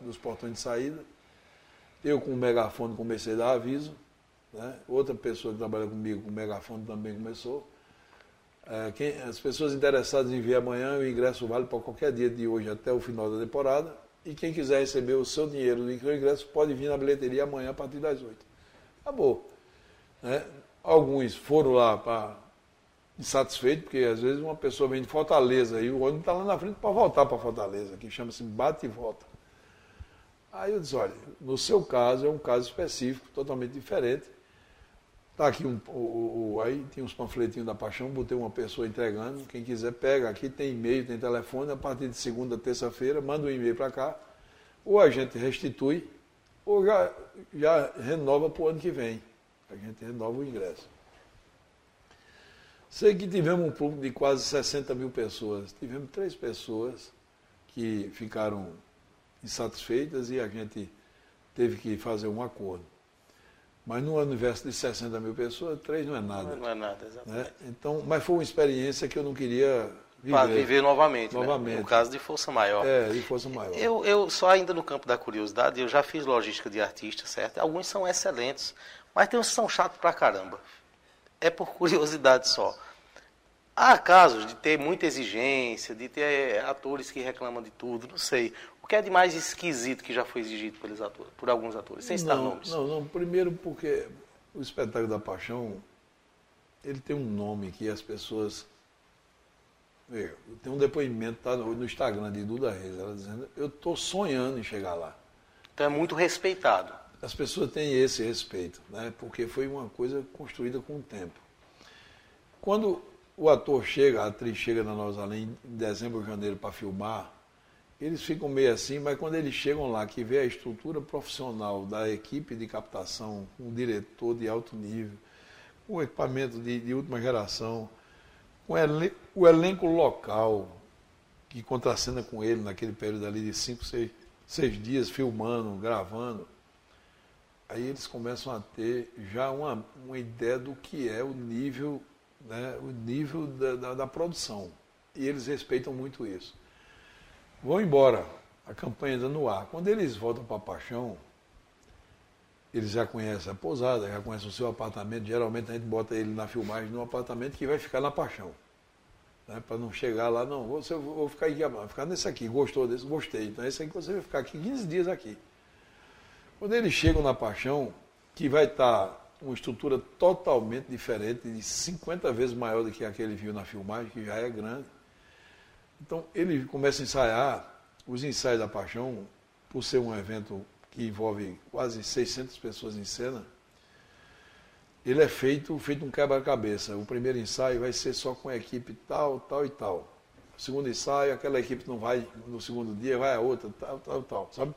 dos portões de saída. Eu com o megafone comecei a dar aviso. Né? Outra pessoa que trabalha comigo com o megafone também começou. É, quem, as pessoas interessadas em vir amanhã, o ingresso vale para qualquer dia de hoje até o final da temporada. E quem quiser receber o seu dinheiro do ingresso pode vir na bilheteria amanhã a partir das 8. Acabou. Né? Alguns foram lá para insatisfeitos, porque às vezes uma pessoa vem de Fortaleza e o ônibus está lá na frente para voltar para Fortaleza, que chama-se bate e volta. Aí eu disse, olha, no seu caso é um caso específico, totalmente diferente. Está aqui um, o, o, aí tem uns panfletinhos da paixão, botei uma pessoa entregando. Quem quiser pega, aqui tem e-mail, tem telefone, a partir de segunda, terça-feira, manda um e-mail para cá, ou a gente restitui, ou já, já renova para o ano que vem. A gente renova o ingresso. Sei que tivemos um público de quase 60 mil pessoas. Tivemos três pessoas que ficaram insatisfeitas e a gente teve que fazer um acordo. Mas no universo de 60 mil pessoas, três não é nada. Não é nada, exatamente. Né? Então, mas foi uma experiência que eu não queria viver. Para viver novamente, né? novamente. Né? No caso de força maior. É, de força maior. Eu, eu só ainda no campo da curiosidade, eu já fiz logística de artista, certo? Alguns são excelentes, mas tem uns que são chatos pra caramba. É por curiosidade só. Há casos de ter muita exigência, de ter atores que reclamam de tudo, não sei. O que é de mais esquisito que já foi exigido pelos atores, por alguns atores, sem citar não, nomes? Não, não. Primeiro porque o espetáculo da paixão, ele tem um nome que as pessoas... Tem um depoimento tá, no Instagram de Duda Reis, ela dizendo, eu estou sonhando em chegar lá. Então é muito respeitado. As pessoas têm esse respeito, né? porque foi uma coisa construída com o tempo. Quando o ator chega, a atriz chega na Nós Além em dezembro janeiro para filmar, eles ficam meio assim, mas quando eles chegam lá, que vê a estrutura profissional da equipe de captação, um diretor de alto nível, com equipamento de, de última geração, com o elenco local que contracena com ele naquele período ali de cinco, seis, seis dias filmando, gravando, aí eles começam a ter já uma, uma ideia do que é o nível, né, o nível da, da, da produção. E eles respeitam muito isso vão embora, a campanha ainda no ar. Quando eles voltam para a Paixão, eles já conhecem a pousada, já conhecem o seu apartamento. Geralmente a gente bota ele na filmagem num apartamento que vai ficar na Paixão. Né? Para não chegar lá, não, você, vou ficar aqui, vou ficar nesse aqui, gostou desse? Gostei. Então esse aqui você vai ficar aqui 15 dias aqui. Quando eles chegam na Paixão, que vai estar tá uma estrutura totalmente diferente, de 50 vezes maior do que aquele viu na filmagem, que já é grande Então ele começa a ensaiar, os ensaios da paixão, por ser um evento que envolve quase 600 pessoas em cena, ele é feito, feito um quebra-cabeça. O primeiro ensaio vai ser só com a equipe tal, tal e tal. O segundo ensaio, aquela equipe não vai no segundo dia, vai a outra, tal, tal, tal, sabe?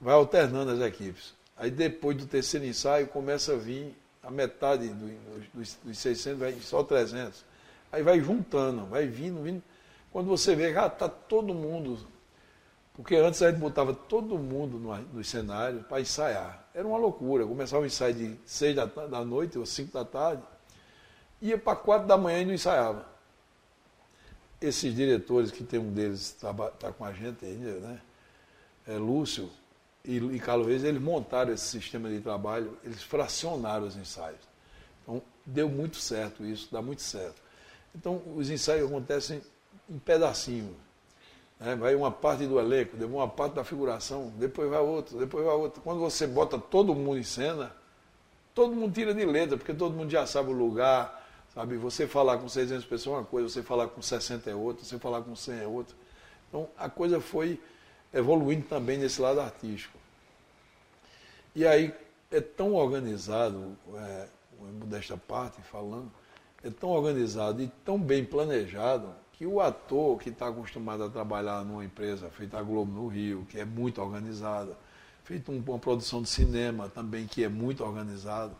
Vai alternando as equipes. Aí depois do terceiro ensaio começa a vir a metade do, dos, dos 600, vai só 300. Aí vai juntando, vai vindo, vindo. Quando você vê, já está todo mundo. Porque antes a gente botava todo mundo no, no cenário para ensaiar. Era uma loucura. Começava o ensaio de 6 da, da noite ou 5 da tarde, ia para 4 da manhã e não ensaiava. Esses diretores, que tem um deles está tá com a gente ainda, né? É Lúcio, e, e Reis, eles montaram esse sistema de trabalho, eles fracionaram os ensaios. Então, deu muito certo isso, dá muito certo. Então, os ensaios acontecem em pedacinho. Né? Vai uma parte do elenco, depois uma parte da figuração, depois vai outra, depois vai outra. Quando você bota todo mundo em cena, todo mundo tira de letra, porque todo mundo já sabe o lugar, sabe? Você falar com 600 pessoas é uma coisa, você falar com 60 é outra, você falar com 100 é outra. Então, a coisa foi evoluindo também nesse lado artístico. E aí é tão organizado, é, desta parte falando, é tão organizado e tão bem planejado que o ator que está acostumado a trabalhar numa empresa feita a Globo no Rio, que é muito organizada, feita uma produção de cinema também que é muito organizado,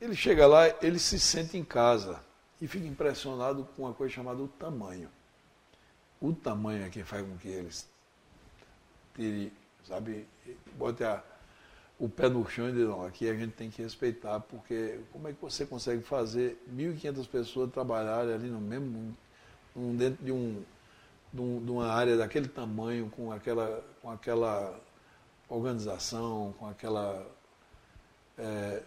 ele chega lá, ele se sente em casa e fica impressionado com uma coisa chamada o tamanho. O tamanho é que faz com que eles tire, sabe, bote a, o pé no chão e dizer, não, aqui a gente tem que respeitar, porque como é que você consegue fazer 1.500 pessoas trabalharem ali no mesmo, um, dentro de, um, de, um, de uma área daquele tamanho, com aquela, com aquela organização, com aquela é,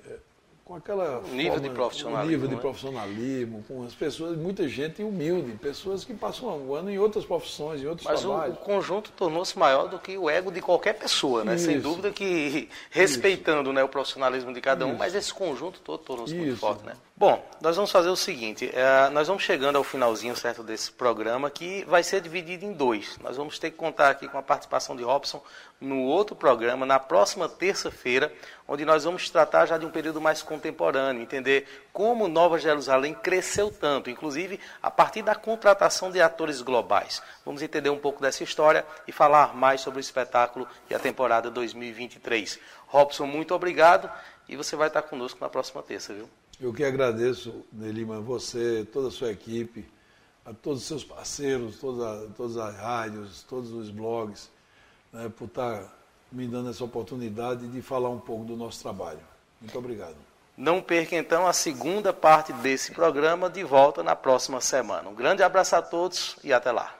com aquela nível forma, de profissionalismo, nível de né? profissionalismo, com as pessoas, muita gente humilde, pessoas que passam um ano em outras profissões, em outros Mas trabalhos. Mas o, conjunto tornou-se maior do que o ego de qualquer pessoa, né? Isso. Sem dúvida que respeitando né, o profissionalismo de cada um, Isso. mas esse conjunto todo tornou-se muito forte, né? Bom, nós vamos fazer o seguinte, é, nós vamos chegando ao finalzinho certo desse programa que vai ser dividido em dois. Nós vamos ter que contar aqui com a participação de Robson no outro programa, na próxima terça-feira, onde nós vamos tratar já de um período mais contemporâneo, entender como Nova Jerusalém cresceu tanto, inclusive a partir da contratação de atores globais. Vamos entender um pouco dessa história e falar mais sobre o espetáculo e a temporada 2023. Robson, muito obrigado e você vai estar conosco na próxima terça, viu? Eu que agradeço, Nelima, você, toda a sua equipe, a todos os seus parceiros, toda, todas as rádios, todos os blogs, né, por estar me dando essa oportunidade de falar um pouco do nosso trabalho. Muito obrigado. Não perca então a segunda parte desse programa de volta na próxima semana. Um grande abraço a todos e até lá.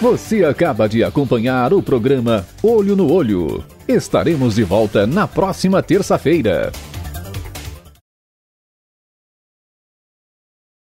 Você acaba de acompanhar o programa Olho no Olho. Estaremos de volta na próxima terça-feira.